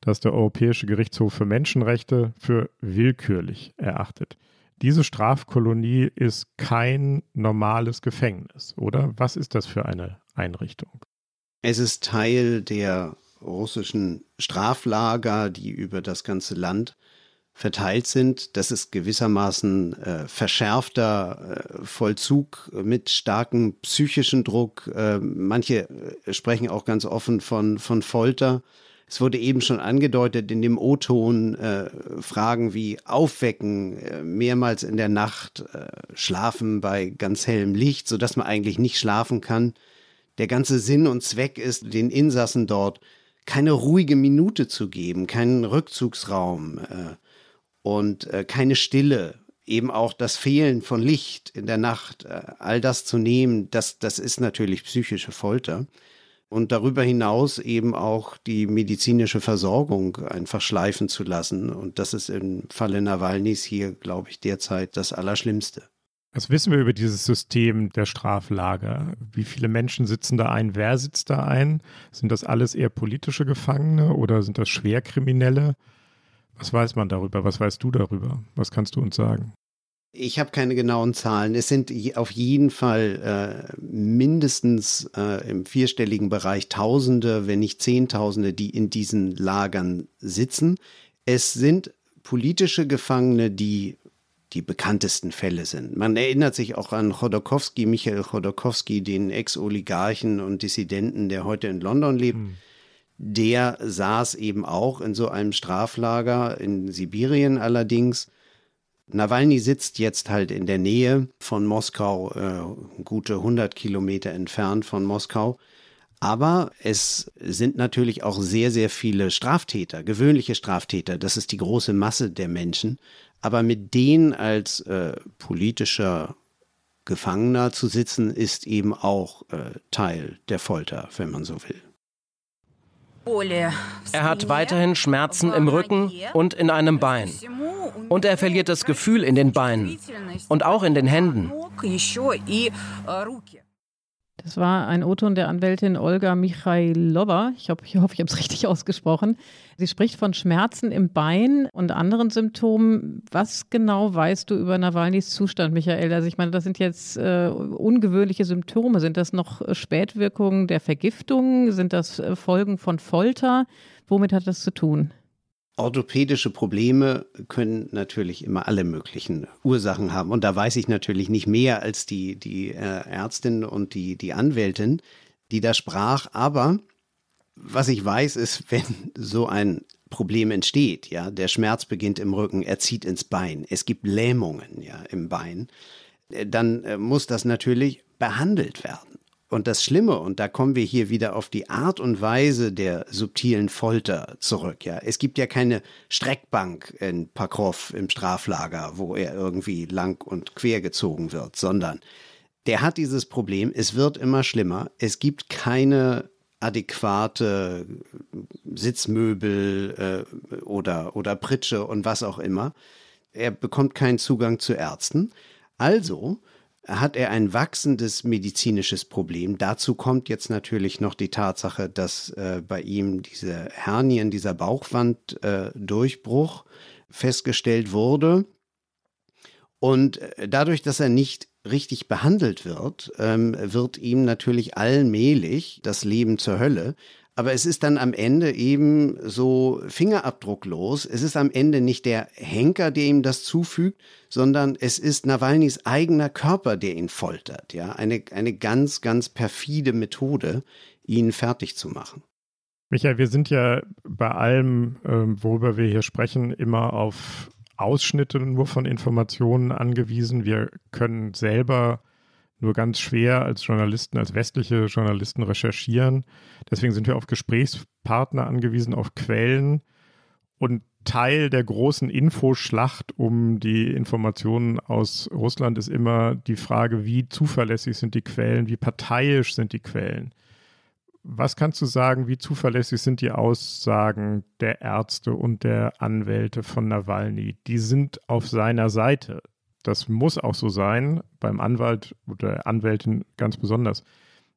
das der Europäische Gerichtshof für Menschenrechte für willkürlich erachtet. Diese Strafkolonie ist kein normales Gefängnis, oder? Was ist das für eine Einrichtung? Es ist Teil der russischen Straflager, die über das ganze Land verteilt sind. Das ist gewissermaßen äh, verschärfter äh, Vollzug mit starkem psychischen Druck. Äh, manche äh, sprechen auch ganz offen von, von Folter. Es wurde eben schon angedeutet in dem O-Ton äh, Fragen wie Aufwecken, äh, mehrmals in der Nacht, äh, Schlafen bei ganz hellem Licht, sodass man eigentlich nicht schlafen kann. Der ganze Sinn und Zweck ist, den Insassen dort keine ruhige Minute zu geben, keinen Rückzugsraum äh, und äh, keine Stille, eben auch das Fehlen von Licht in der Nacht, äh, all das zu nehmen, das, das ist natürlich psychische Folter und darüber hinaus eben auch die medizinische Versorgung einfach schleifen zu lassen. Und das ist im Falle Nawalnys hier, glaube ich, derzeit das Allerschlimmste. Was wissen wir über dieses System der Straflager? Wie viele Menschen sitzen da ein? Wer sitzt da ein? Sind das alles eher politische Gefangene oder sind das Schwerkriminelle? Was weiß man darüber? Was weißt du darüber? Was kannst du uns sagen? Ich habe keine genauen Zahlen. Es sind auf jeden Fall äh, mindestens äh, im vierstelligen Bereich Tausende, wenn nicht Zehntausende, die in diesen Lagern sitzen. Es sind politische Gefangene, die die bekanntesten Fälle sind. Man erinnert sich auch an Chodorkowski, Michael Chodorkowski, den Ex-Oligarchen und Dissidenten, der heute in London lebt. Hm. Der saß eben auch in so einem Straflager in Sibirien allerdings Nawalny sitzt jetzt halt in der Nähe von Moskau, äh, gute 100 Kilometer entfernt von Moskau. Aber es sind natürlich auch sehr, sehr viele Straftäter, gewöhnliche Straftäter. Das ist die große Masse der Menschen. Aber mit denen als äh, politischer Gefangener zu sitzen, ist eben auch äh, Teil der Folter, wenn man so will. Er hat weiterhin Schmerzen im Rücken und in einem Bein. Und er verliert das Gefühl in den Beinen und auch in den Händen. Das war ein O-Ton der Anwältin Olga Michailova. Ich, hoffe, ich hoffe, ich habe es richtig ausgesprochen. Sie spricht von Schmerzen im Bein und anderen Symptomen. Was genau weißt du über Nawalnys Zustand, Michael? Also ich meine, das sind jetzt äh, ungewöhnliche Symptome. Sind das noch Spätwirkungen der Vergiftung? Sind das äh, Folgen von Folter? Womit hat das zu tun? Orthopädische Probleme können natürlich immer alle möglichen Ursachen haben. Und da weiß ich natürlich nicht mehr als die, die äh, Ärztin und die, die Anwältin, die da sprach. Aber was ich weiß, ist, wenn so ein Problem entsteht, ja, der Schmerz beginnt im Rücken, er zieht ins Bein, es gibt Lähmungen, ja, im Bein, äh, dann äh, muss das natürlich behandelt werden. Und das Schlimme, und da kommen wir hier wieder auf die Art und Weise der subtilen Folter zurück. Ja, es gibt ja keine Streckbank in Pakrow im Straflager, wo er irgendwie lang und quer gezogen wird, sondern der hat dieses Problem. Es wird immer schlimmer. Es gibt keine adäquate Sitzmöbel äh, oder, oder Pritsche und was auch immer. Er bekommt keinen Zugang zu Ärzten. Also hat er ein wachsendes medizinisches Problem. Dazu kommt jetzt natürlich noch die Tatsache, dass äh, bei ihm diese Hernien, dieser Bauchwanddurchbruch äh, festgestellt wurde. Und äh, dadurch, dass er nicht richtig behandelt wird, ähm, wird ihm natürlich allmählich das Leben zur Hölle. Aber es ist dann am Ende eben so fingerabdrucklos. Es ist am Ende nicht der Henker, der ihm das zufügt, sondern es ist Nawalnys eigener Körper, der ihn foltert. Ja, eine, eine ganz, ganz perfide Methode, ihn fertig zu machen. Michael, wir sind ja bei allem, ähm, worüber wir hier sprechen, immer auf Ausschnitte nur von Informationen angewiesen. Wir können selber nur ganz schwer als Journalisten, als westliche Journalisten recherchieren. Deswegen sind wir auf Gesprächspartner angewiesen, auf Quellen. Und Teil der großen Infoschlacht um die Informationen aus Russland ist immer die Frage, wie zuverlässig sind die Quellen, wie parteiisch sind die Quellen. Was kannst du sagen, wie zuverlässig sind die Aussagen der Ärzte und der Anwälte von Nawalny? Die sind auf seiner Seite. Das muss auch so sein, beim Anwalt oder Anwältin ganz besonders.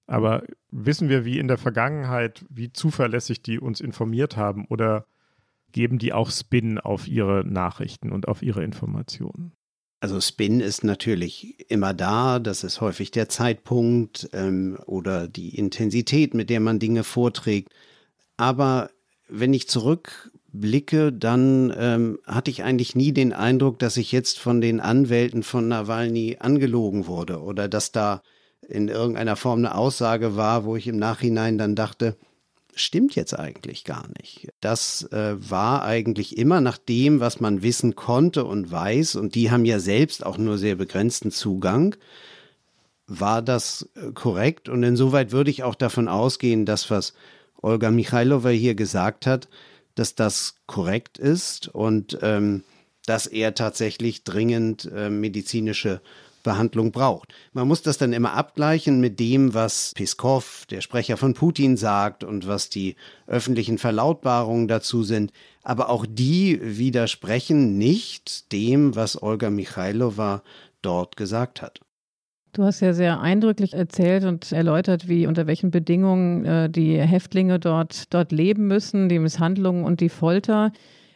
Aber wissen wir, wie in der Vergangenheit, wie zuverlässig die uns informiert haben oder geben die auch Spin auf ihre Nachrichten und auf ihre Informationen? Also Spin ist natürlich immer da, das ist häufig der Zeitpunkt ähm, oder die Intensität, mit der man Dinge vorträgt. Aber wenn ich zurückblicke, dann ähm, hatte ich eigentlich nie den Eindruck, dass ich jetzt von den Anwälten von Nawalny angelogen wurde oder dass da in irgendeiner Form eine Aussage war, wo ich im Nachhinein dann dachte, stimmt jetzt eigentlich gar nicht. Das äh, war eigentlich immer nach dem, was man wissen konnte und weiß, und die haben ja selbst auch nur sehr begrenzten Zugang, war das äh, korrekt. Und insoweit würde ich auch davon ausgehen, dass was Olga Michailova hier gesagt hat, dass das korrekt ist und ähm, dass er tatsächlich dringend äh, medizinische Behandlung braucht. Man muss das dann immer abgleichen mit dem, was Peskov, der Sprecher von Putin, sagt und was die öffentlichen Verlautbarungen dazu sind. Aber auch die widersprechen nicht dem, was Olga Michailova dort gesagt hat. Du hast ja sehr eindrücklich erzählt und erläutert, wie unter welchen Bedingungen äh, die Häftlinge dort, dort leben müssen, die Misshandlungen und die Folter.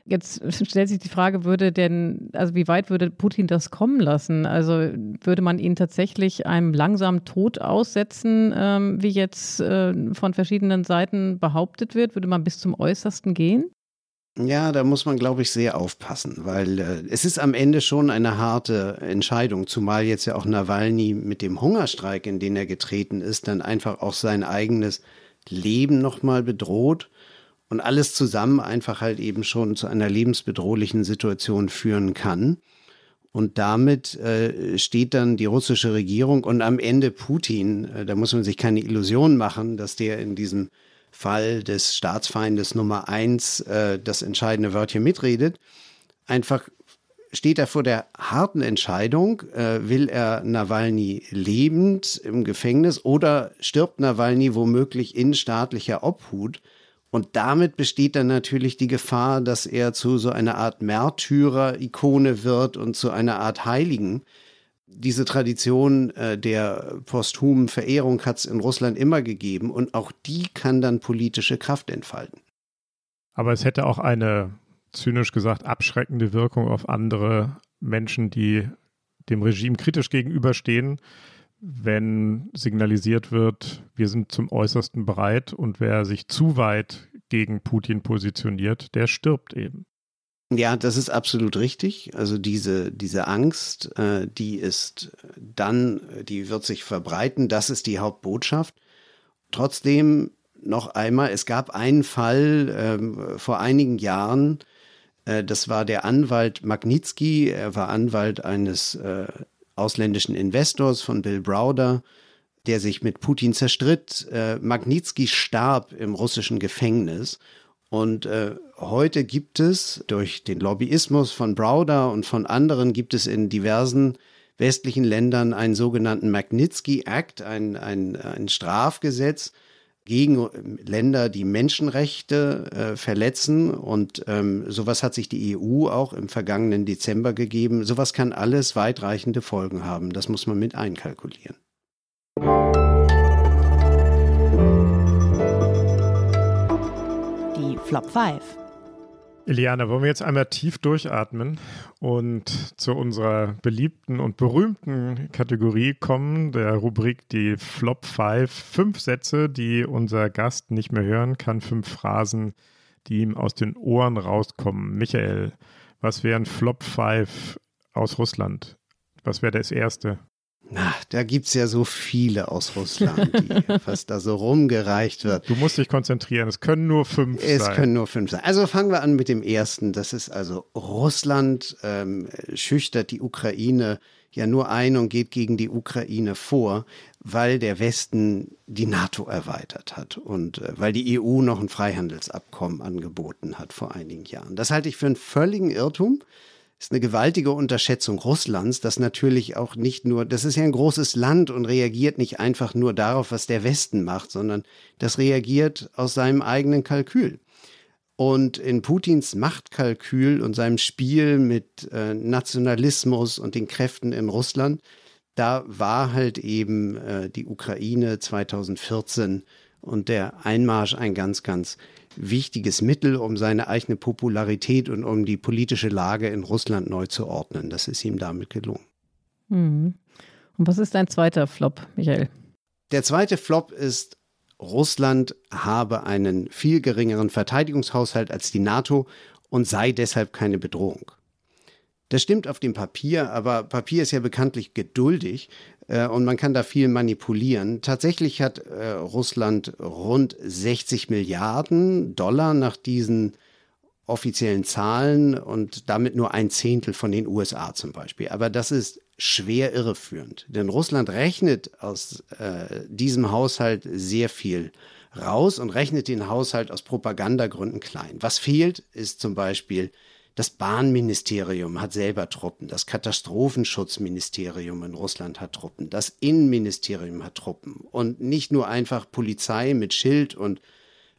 Jetzt stellt sich die Frage, würde denn, also wie weit würde Putin das kommen lassen? Also würde man ihn tatsächlich einem langsamen Tod aussetzen, ähm, wie jetzt äh, von verschiedenen Seiten behauptet wird? Würde man bis zum Äußersten gehen? Ja, da muss man, glaube ich, sehr aufpassen, weil äh, es ist am Ende schon eine harte Entscheidung, zumal jetzt ja auch Nawalny mit dem Hungerstreik, in den er getreten ist, dann einfach auch sein eigenes Leben nochmal bedroht und alles zusammen einfach halt eben schon zu einer lebensbedrohlichen Situation führen kann. Und damit äh, steht dann die russische Regierung und am Ende Putin, äh, da muss man sich keine Illusion machen, dass der in diesem Fall des Staatsfeindes Nummer eins äh, das entscheidende Wörtchen mitredet. Einfach steht er vor der harten Entscheidung, äh, will er Nawalny lebend im Gefängnis oder stirbt Nawalny womöglich in staatlicher Obhut? Und damit besteht dann natürlich die Gefahr, dass er zu so einer Art Märtyrer-Ikone wird und zu einer Art Heiligen. Diese Tradition äh, der posthumen Verehrung hat es in Russland immer gegeben und auch die kann dann politische Kraft entfalten. Aber es hätte auch eine, zynisch gesagt, abschreckende Wirkung auf andere Menschen, die dem Regime kritisch gegenüberstehen wenn signalisiert wird, wir sind zum Äußersten bereit und wer sich zu weit gegen Putin positioniert, der stirbt eben. Ja, das ist absolut richtig. Also diese, diese Angst, äh, die ist dann, die wird sich verbreiten. Das ist die Hauptbotschaft. Trotzdem noch einmal, es gab einen Fall ähm, vor einigen Jahren, äh, das war der Anwalt Magnitsky. Er war Anwalt eines äh, ausländischen Investors von Bill Browder, der sich mit Putin zerstritt. Äh, Magnitsky starb im russischen Gefängnis. Und äh, heute gibt es durch den Lobbyismus von Browder und von anderen gibt es in diversen westlichen Ländern einen sogenannten Magnitsky Act, ein, ein, ein Strafgesetz, gegen Länder, die Menschenrechte äh, verletzen. Und ähm, sowas hat sich die EU auch im vergangenen Dezember gegeben. Sowas kann alles weitreichende Folgen haben. Das muss man mit einkalkulieren. Die Flop 5. Eliana, wollen wir jetzt einmal tief durchatmen und zu unserer beliebten und berühmten Kategorie kommen, der Rubrik die Flop 5. Fünf Sätze, die unser Gast nicht mehr hören kann, fünf Phrasen, die ihm aus den Ohren rauskommen. Michael, was wären Flop 5 aus Russland? Was wäre das erste? Na, da gibt es ja so viele aus Russland, die, was da so rumgereicht wird. Du musst dich konzentrieren, es können nur fünf es sein. Es können nur fünf sein. Also fangen wir an mit dem ersten. Das ist also Russland ähm, schüchtert die Ukraine ja nur ein und geht gegen die Ukraine vor, weil der Westen die NATO erweitert hat und äh, weil die EU noch ein Freihandelsabkommen angeboten hat vor einigen Jahren. Das halte ich für einen völligen Irrtum ist eine gewaltige Unterschätzung Russlands, das natürlich auch nicht nur, das ist ja ein großes Land und reagiert nicht einfach nur darauf, was der Westen macht, sondern das reagiert aus seinem eigenen Kalkül. Und in Putins Machtkalkül und seinem Spiel mit äh, Nationalismus und den Kräften in Russland, da war halt eben äh, die Ukraine 2014 und der Einmarsch ein ganz, ganz wichtiges Mittel, um seine eigene Popularität und um die politische Lage in Russland neu zu ordnen. Das ist ihm damit gelungen. Mhm. Und was ist dein zweiter Flop, Michael? Der zweite Flop ist, Russland habe einen viel geringeren Verteidigungshaushalt als die NATO und sei deshalb keine Bedrohung. Das stimmt auf dem Papier, aber Papier ist ja bekanntlich geduldig und man kann da viel manipulieren. Tatsächlich hat äh, Russland rund 60 Milliarden Dollar nach diesen offiziellen Zahlen und damit nur ein Zehntel von den USA zum Beispiel. Aber das ist schwer irreführend, denn Russland rechnet aus äh, diesem Haushalt sehr viel raus und rechnet den Haushalt aus Propagandagründen klein. Was fehlt, ist zum Beispiel das Bahnministerium hat selber Truppen, das Katastrophenschutzministerium in Russland hat Truppen, das Innenministerium hat Truppen und nicht nur einfach Polizei mit Schild und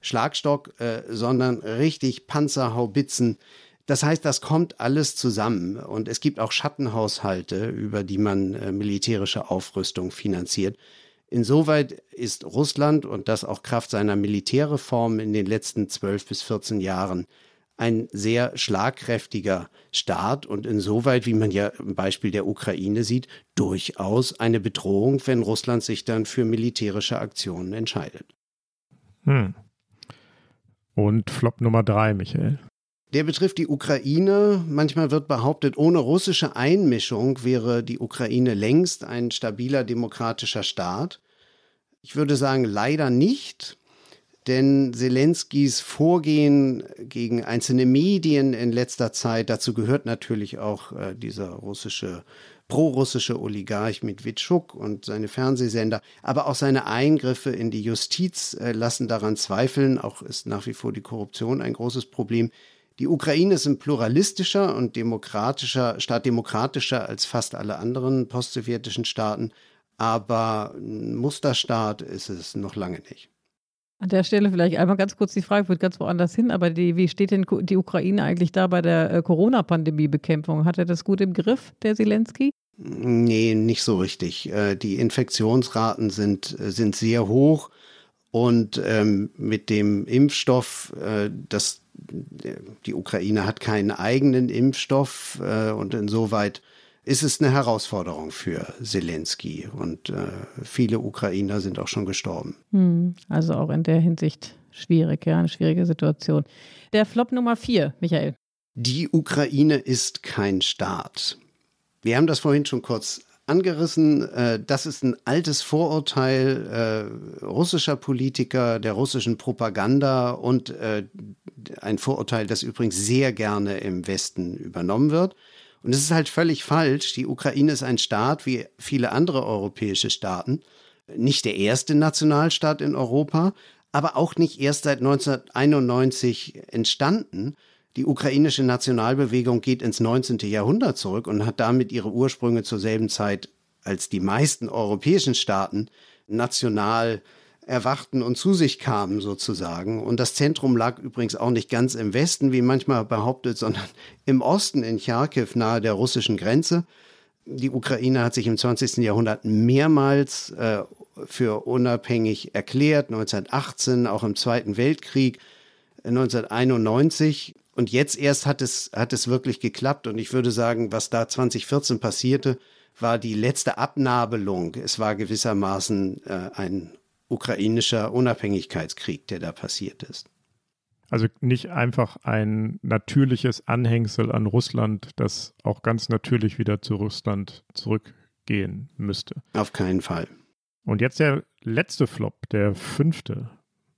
Schlagstock, äh, sondern richtig Panzerhaubitzen. Das heißt, das kommt alles zusammen und es gibt auch Schattenhaushalte, über die man äh, militärische Aufrüstung finanziert. Insoweit ist Russland und das auch Kraft seiner Militärreformen in den letzten zwölf bis 14 Jahren ein sehr schlagkräftiger Staat und insoweit, wie man ja im Beispiel der Ukraine sieht, durchaus eine Bedrohung, wenn Russland sich dann für militärische Aktionen entscheidet. Hm. Und Flop Nummer drei, Michael. Der betrifft die Ukraine. Manchmal wird behauptet, ohne russische Einmischung wäre die Ukraine längst ein stabiler demokratischer Staat. Ich würde sagen, leider nicht denn Zelenskys Vorgehen gegen einzelne Medien in letzter Zeit, dazu gehört natürlich auch äh, dieser russische prorussische Oligarch Medvedchuk und seine Fernsehsender, aber auch seine Eingriffe in die Justiz äh, lassen daran zweifeln. Auch ist nach wie vor die Korruption ein großes Problem. Die Ukraine ist ein pluralistischer und demokratischer Staat, demokratischer als fast alle anderen postsowjetischen Staaten, aber ein Musterstaat ist es noch lange nicht. An der Stelle vielleicht einmal ganz kurz die Frage, wird ganz woanders hin, aber die, wie steht denn die Ukraine eigentlich da bei der äh, Corona-Pandemie-Bekämpfung? Hat er das gut im Griff, der Zelensky? Nee, nicht so richtig. Äh, die Infektionsraten sind, äh, sind sehr hoch und ähm, mit dem Impfstoff, das, die Ukraine hat keinen eigenen Impfstoff und insoweit ist es eine Herausforderung für Zelensky und äh, viele Ukrainer sind auch schon gestorben. Hm, also auch in der Hinsicht schwierig, ja, eine schwierige Situation. Der Flop Nummer vier, Michael. Die Ukraine ist kein Staat. Wir haben das vorhin schon kurz angerissen. Äh, das ist ein altes Vorurteil äh, russischer Politiker, der russischen Propaganda und äh, ein Vorurteil, das übrigens sehr gerne im Westen übernommen wird. Und es ist halt völlig falsch. Die Ukraine ist ein Staat wie viele andere europäische Staaten. Nicht der erste Nationalstaat in Europa, aber auch nicht erst seit 1991 entstanden. Die ukrainische Nationalbewegung geht ins 19. Jahrhundert zurück und hat damit ihre Ursprünge zur selben Zeit als die meisten europäischen Staaten national erwachten und zu sich kamen sozusagen. Und das Zentrum lag übrigens auch nicht ganz im Westen, wie manchmal behauptet, sondern im Osten in Charkiw nahe der russischen Grenze. Die Ukraine hat sich im 20. Jahrhundert mehrmals äh, für unabhängig erklärt, 1918, auch im Zweiten Weltkrieg, 1991. Und jetzt erst hat es, hat es wirklich geklappt. Und ich würde sagen, was da 2014 passierte, war die letzte Abnabelung. Es war gewissermaßen äh, ein ukrainischer Unabhängigkeitskrieg, der da passiert ist. Also nicht einfach ein natürliches Anhängsel an Russland, das auch ganz natürlich wieder zu Russland zurückgehen müsste. Auf keinen Fall. Und jetzt der letzte Flop, der fünfte.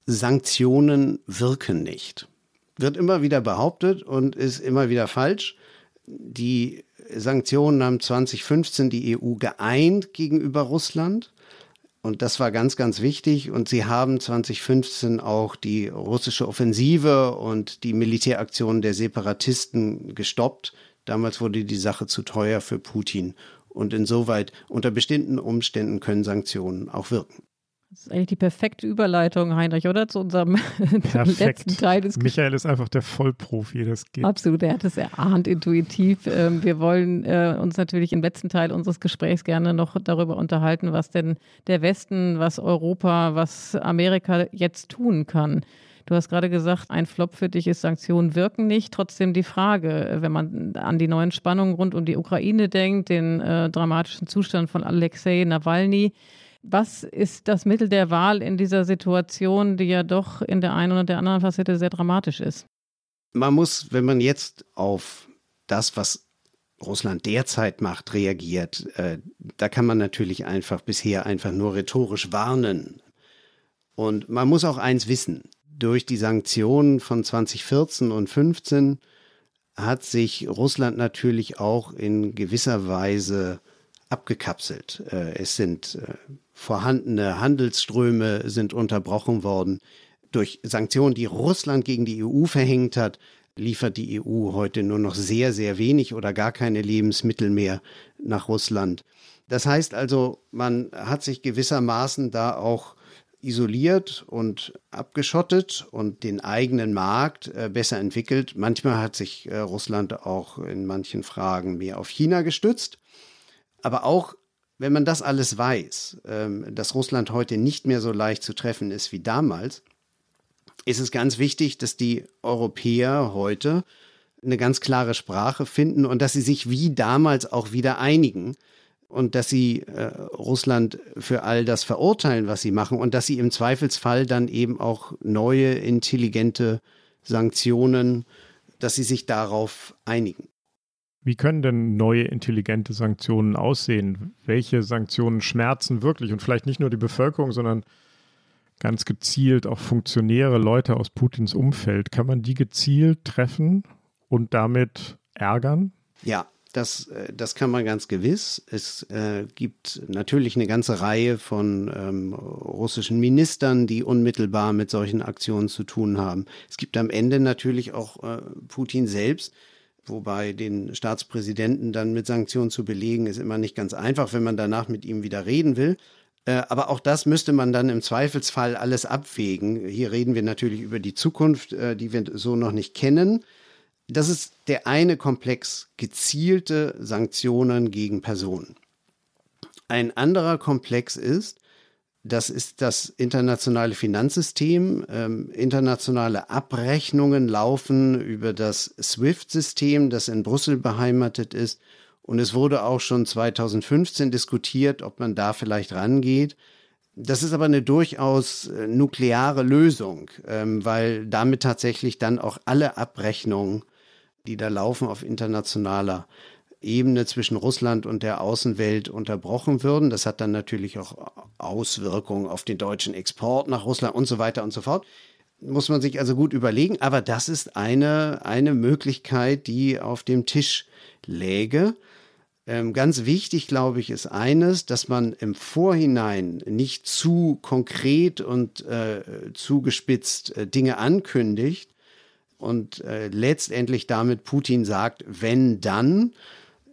Sanktionen wirken nicht. Wird immer wieder behauptet und ist immer wieder falsch. Die Sanktionen haben 2015 die EU geeint gegenüber Russland. Und das war ganz, ganz wichtig. Und sie haben 2015 auch die russische Offensive und die Militäraktionen der Separatisten gestoppt. Damals wurde die Sache zu teuer für Putin. Und insoweit, unter bestimmten Umständen können Sanktionen auch wirken. Das ist eigentlich die perfekte Überleitung, Heinrich, oder? Zu unserem letzten Teil des Michael ist einfach der Vollprofi, das geht. Absolut, er hat es erahnt intuitiv. Ähm, wir wollen äh, uns natürlich im letzten Teil unseres Gesprächs gerne noch darüber unterhalten, was denn der Westen, was Europa, was Amerika jetzt tun kann. Du hast gerade gesagt, ein Flop für dich ist, Sanktionen wirken nicht. Trotzdem die Frage, wenn man an die neuen Spannungen rund um die Ukraine denkt, den äh, dramatischen Zustand von Alexei Nawalny, was ist das Mittel der Wahl in dieser Situation, die ja doch in der einen oder der anderen Facette sehr dramatisch ist? Man muss, wenn man jetzt auf das, was Russland derzeit macht, reagiert, äh, da kann man natürlich einfach bisher einfach nur rhetorisch warnen. Und man muss auch eins wissen, durch die Sanktionen von 2014 und 2015 hat sich Russland natürlich auch in gewisser Weise abgekapselt. Äh, es sind äh, vorhandene Handelsströme sind unterbrochen worden. Durch Sanktionen, die Russland gegen die EU verhängt hat, liefert die EU heute nur noch sehr, sehr wenig oder gar keine Lebensmittel mehr nach Russland. Das heißt also, man hat sich gewissermaßen da auch isoliert und abgeschottet und den eigenen Markt äh, besser entwickelt. Manchmal hat sich äh, Russland auch in manchen Fragen mehr auf China gestützt. Aber auch wenn man das alles weiß, ähm, dass Russland heute nicht mehr so leicht zu treffen ist wie damals, ist es ganz wichtig, dass die Europäer heute eine ganz klare Sprache finden und dass sie sich wie damals auch wieder einigen und dass sie äh, Russland für all das verurteilen, was sie machen und dass sie im Zweifelsfall dann eben auch neue intelligente Sanktionen, dass sie sich darauf einigen. Wie können denn neue intelligente Sanktionen aussehen? Welche Sanktionen schmerzen wirklich? Und vielleicht nicht nur die Bevölkerung, sondern ganz gezielt auch Funktionäre, Leute aus Putins Umfeld. Kann man die gezielt treffen und damit ärgern? Ja, das, äh, das kann man ganz gewiss. Es äh, gibt natürlich eine ganze Reihe von ähm, russischen Ministern, die unmittelbar mit solchen Aktionen zu tun haben. Es gibt am Ende natürlich auch äh, Putin selbst, Wobei den Staatspräsidenten dann mit Sanktionen zu belegen, ist immer nicht ganz einfach, wenn man danach mit ihm wieder reden will. Äh, aber auch das müsste man dann im Zweifelsfall alles abwägen. Hier reden wir natürlich über die Zukunft, äh, die wir so noch nicht kennen. Das ist der eine Komplex gezielte Sanktionen gegen Personen. Ein anderer Komplex ist, das ist das internationale Finanzsystem. Ähm, internationale Abrechnungen laufen über das SWIFT-System, das in Brüssel beheimatet ist. Und es wurde auch schon 2015 diskutiert, ob man da vielleicht rangeht. Das ist aber eine durchaus äh, nukleare Lösung, ähm, weil damit tatsächlich dann auch alle Abrechnungen, die da laufen auf internationaler Ebene zwischen Russland und der Außenwelt unterbrochen würden. Das hat dann natürlich auch Auswirkungen auf den deutschen Export nach Russland und so weiter und so fort. Muss man sich also gut überlegen. Aber das ist eine, eine Möglichkeit, die auf dem Tisch läge. Ähm, ganz wichtig, glaube ich, ist eines, dass man im Vorhinein nicht zu konkret und äh, zugespitzt äh, Dinge ankündigt und äh, letztendlich damit Putin sagt, wenn dann,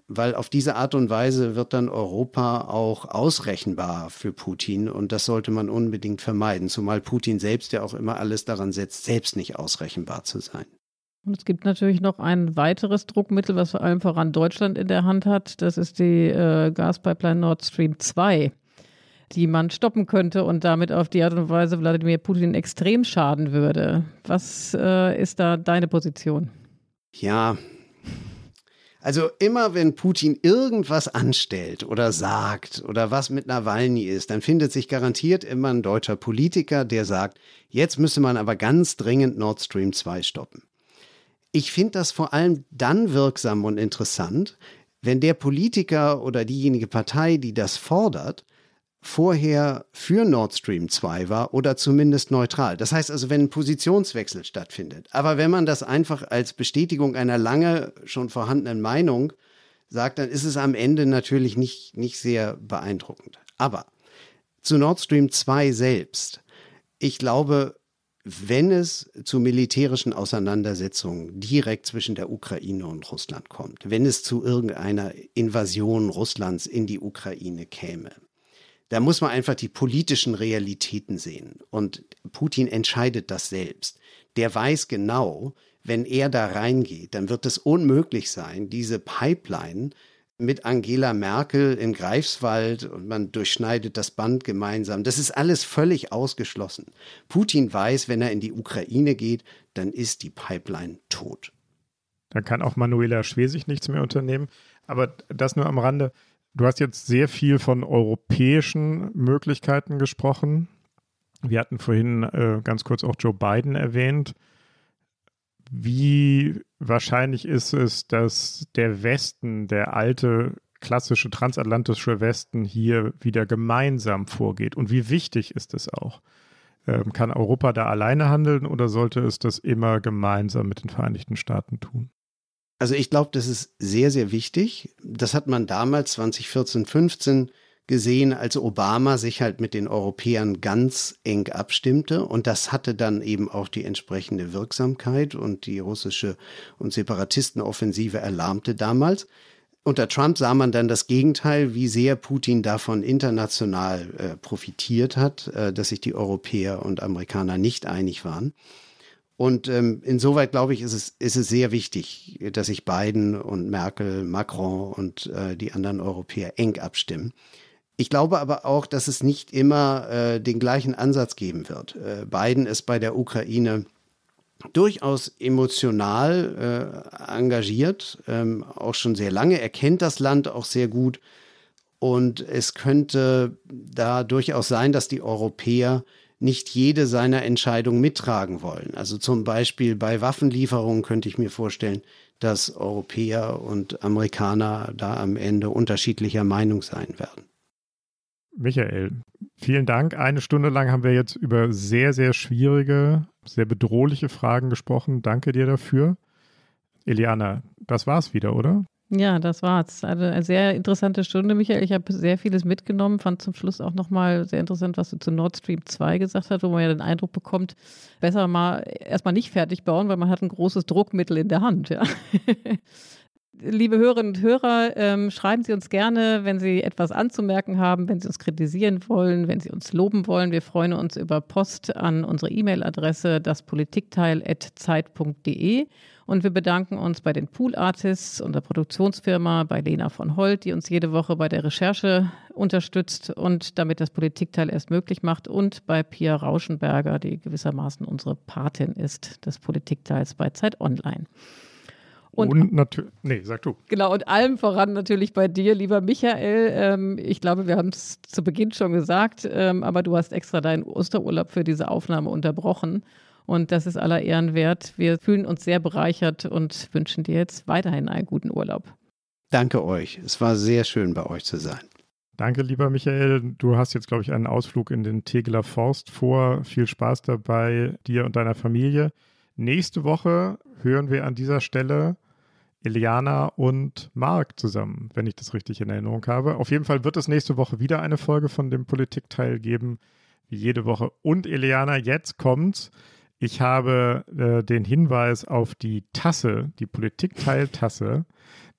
weil auf diese Art und Weise wird dann Europa auch ausrechenbar für Putin und das sollte man unbedingt vermeiden, zumal Putin selbst ja auch immer alles daran setzt, selbst nicht ausrechenbar zu sein. Und es gibt natürlich noch ein weiteres Druckmittel, was vor allem voran Deutschland in der Hand hat. Das ist die äh, Gaspipeline Nord Stream 2, die man stoppen könnte und damit auf die Art und Weise Wladimir Putin extrem schaden würde. Was äh, ist da deine Position? Ja, also immer wenn Putin irgendwas anstellt oder sagt oder was mit Nawalny ist, dann findet sich garantiert immer ein deutscher Politiker, der sagt, jetzt müsse man aber ganz dringend Nord Stream 2 stoppen. Ich finde das vor allem dann wirksam und interessant, wenn der Politiker oder diejenige Partei, die das fordert, vorher für Nord Stream 2 war oder zumindest neutral. Das heißt also, wenn ein Positionswechsel stattfindet. Aber wenn man das einfach als Bestätigung einer lange schon vorhandenen Meinung sagt, dann ist es am Ende natürlich nicht, nicht sehr beeindruckend. Aber zu Nord Stream 2 selbst. Ich glaube, wenn es zu militärischen Auseinandersetzungen direkt zwischen der Ukraine und Russland kommt, wenn es zu irgendeiner Invasion Russlands in die Ukraine käme, da muss man einfach die politischen Realitäten sehen. Und Putin entscheidet das selbst. Der weiß genau, wenn er da reingeht, dann wird es unmöglich sein, diese Pipeline mit Angela Merkel in Greifswald und man durchschneidet das Band gemeinsam. Das ist alles völlig ausgeschlossen. Putin weiß, wenn er in die Ukraine geht, dann ist die Pipeline tot. Da kann auch Manuela Schwesig nichts mehr unternehmen. Aber das nur am Rande. Du hast jetzt sehr viel von europäischen Möglichkeiten gesprochen. Wir hatten vorhin äh, ganz kurz auch Joe Biden erwähnt. Wie wahrscheinlich ist es, dass der Westen, der alte klassische transatlantische Westen hier wieder gemeinsam vorgeht? Und wie wichtig ist es auch? Ähm, kann Europa da alleine handeln oder sollte es das immer gemeinsam mit den Vereinigten Staaten tun? Also ich glaube, das ist sehr, sehr wichtig. Das hat man damals 2014, 15 gesehen, als Obama sich halt mit den Europäern ganz eng abstimmte. Und das hatte dann eben auch die entsprechende Wirksamkeit und die russische und Separatistenoffensive erlahmte damals. Unter Trump sah man dann das Gegenteil, wie sehr Putin davon international äh, profitiert hat, äh, dass sich die Europäer und Amerikaner nicht einig waren. Und ähm, insoweit glaube ich, ist es, ist es sehr wichtig, dass sich Biden und Merkel, Macron und äh, die anderen Europäer eng abstimmen. Ich glaube aber auch, dass es nicht immer äh, den gleichen Ansatz geben wird. Äh, Biden ist bei der Ukraine durchaus emotional äh, engagiert, ähm, auch schon sehr lange. Er kennt das Land auch sehr gut. Und es könnte da durchaus sein, dass die Europäer nicht jede seiner Entscheidungen mittragen wollen. Also zum Beispiel bei Waffenlieferungen könnte ich mir vorstellen, dass Europäer und Amerikaner da am Ende unterschiedlicher Meinung sein werden. Michael, vielen Dank. Eine Stunde lang haben wir jetzt über sehr, sehr schwierige, sehr bedrohliche Fragen gesprochen. Danke dir dafür. Eliana, das war's wieder, oder? Ja, das war's. Also eine sehr interessante Stunde, Michael. Ich habe sehr vieles mitgenommen, fand zum Schluss auch nochmal sehr interessant, was du zu Nord Stream 2 gesagt hast, wo man ja den Eindruck bekommt, besser mal erstmal nicht fertig bauen, weil man hat ein großes Druckmittel in der Hand. Ja. Liebe Hörerinnen und Hörer, ähm, schreiben Sie uns gerne, wenn Sie etwas anzumerken haben, wenn Sie uns kritisieren wollen, wenn Sie uns loben wollen. Wir freuen uns über Post an unsere E-Mail-Adresse daspolitikteil.zeit.de. Und wir bedanken uns bei den Pool Artists und der Produktionsfirma, bei Lena von Holt, die uns jede Woche bei der Recherche unterstützt und damit das Politikteil erst möglich macht. Und bei Pia Rauschenberger, die gewissermaßen unsere Patin ist des Politikteils bei Zeit Online. Und, und natürlich, nee, sag du. Genau, und allem voran natürlich bei dir, lieber Michael. Ähm, ich glaube, wir haben es zu Beginn schon gesagt, ähm, aber du hast extra deinen Osterurlaub für diese Aufnahme unterbrochen. Und das ist aller Ehren wert. Wir fühlen uns sehr bereichert und wünschen dir jetzt weiterhin einen guten Urlaub. Danke euch. Es war sehr schön, bei euch zu sein. Danke, lieber Michael. Du hast jetzt, glaube ich, einen Ausflug in den Tegeler Forst vor. Viel Spaß dabei, dir und deiner Familie. Nächste Woche hören wir an dieser Stelle Eliana und Marc zusammen, wenn ich das richtig in Erinnerung habe. Auf jeden Fall wird es nächste Woche wieder eine Folge von dem Politikteil geben, wie jede Woche. Und Eliana, jetzt kommt's. Ich habe äh, den Hinweis auf die Tasse, die Politikteiltasse,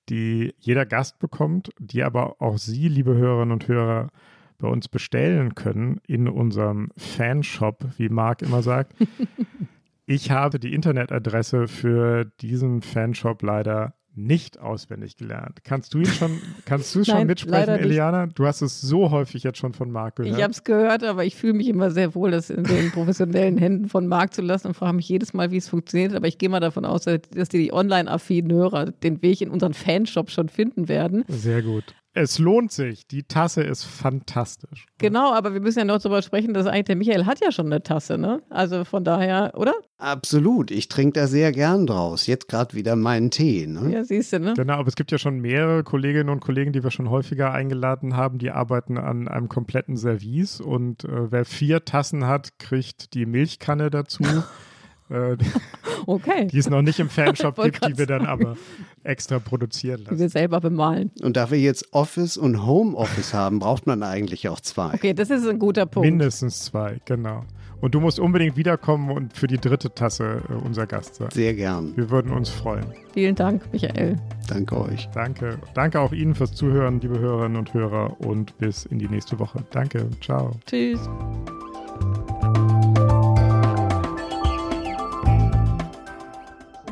die jeder Gast bekommt, die aber auch Sie, liebe Hörerinnen und Hörer, bei uns bestellen können in unserem Fanshop, wie Marc immer sagt. ich habe die Internetadresse für diesen Fanshop leider nicht auswendig gelernt. Kannst du ihn schon, kannst du schon Nein, mitsprechen. Eliana? Du hast es so häufig jetzt schon von Marc gehört. Ich habe es gehört, aber ich fühle mich immer sehr wohl, das in den professionellen Händen von Marc zu lassen und frage mich jedes Mal, wie es funktioniert. Aber ich gehe mal davon aus, dass die online-affinen Hörer den Weg in unseren Fanshop schon finden werden. Sehr gut. Es lohnt sich. Die Tasse ist fantastisch. Genau, aber wir müssen ja noch darüber sprechen, dass eigentlich der Michael hat ja schon eine Tasse, ne? Also von daher, oder? Absolut. Ich trinke da sehr gern draus. Jetzt gerade wieder meinen Tee. Ne? Ja, siehst du, ne? Genau, aber es gibt ja schon mehrere Kolleginnen und Kollegen, die wir schon häufiger eingeladen haben, die arbeiten an einem kompletten Service und äh, wer vier Tassen hat, kriegt die Milchkanne dazu. Äh, okay. Die es noch nicht im Fanshop gibt, die wir dann aber extra produzieren lassen. Die wir selber bemalen. Und da wir jetzt Office und Homeoffice haben, braucht man eigentlich auch zwei. Okay, das ist ein guter Punkt. Mindestens zwei, genau. Und du musst unbedingt wiederkommen und für die dritte Tasse äh, unser Gast sein. Sehr gern. Wir würden uns freuen. Vielen Dank, Michael. Danke euch. Danke. Danke auch Ihnen fürs Zuhören, liebe Hörerinnen und Hörer. Und bis in die nächste Woche. Danke. Ciao. Tschüss.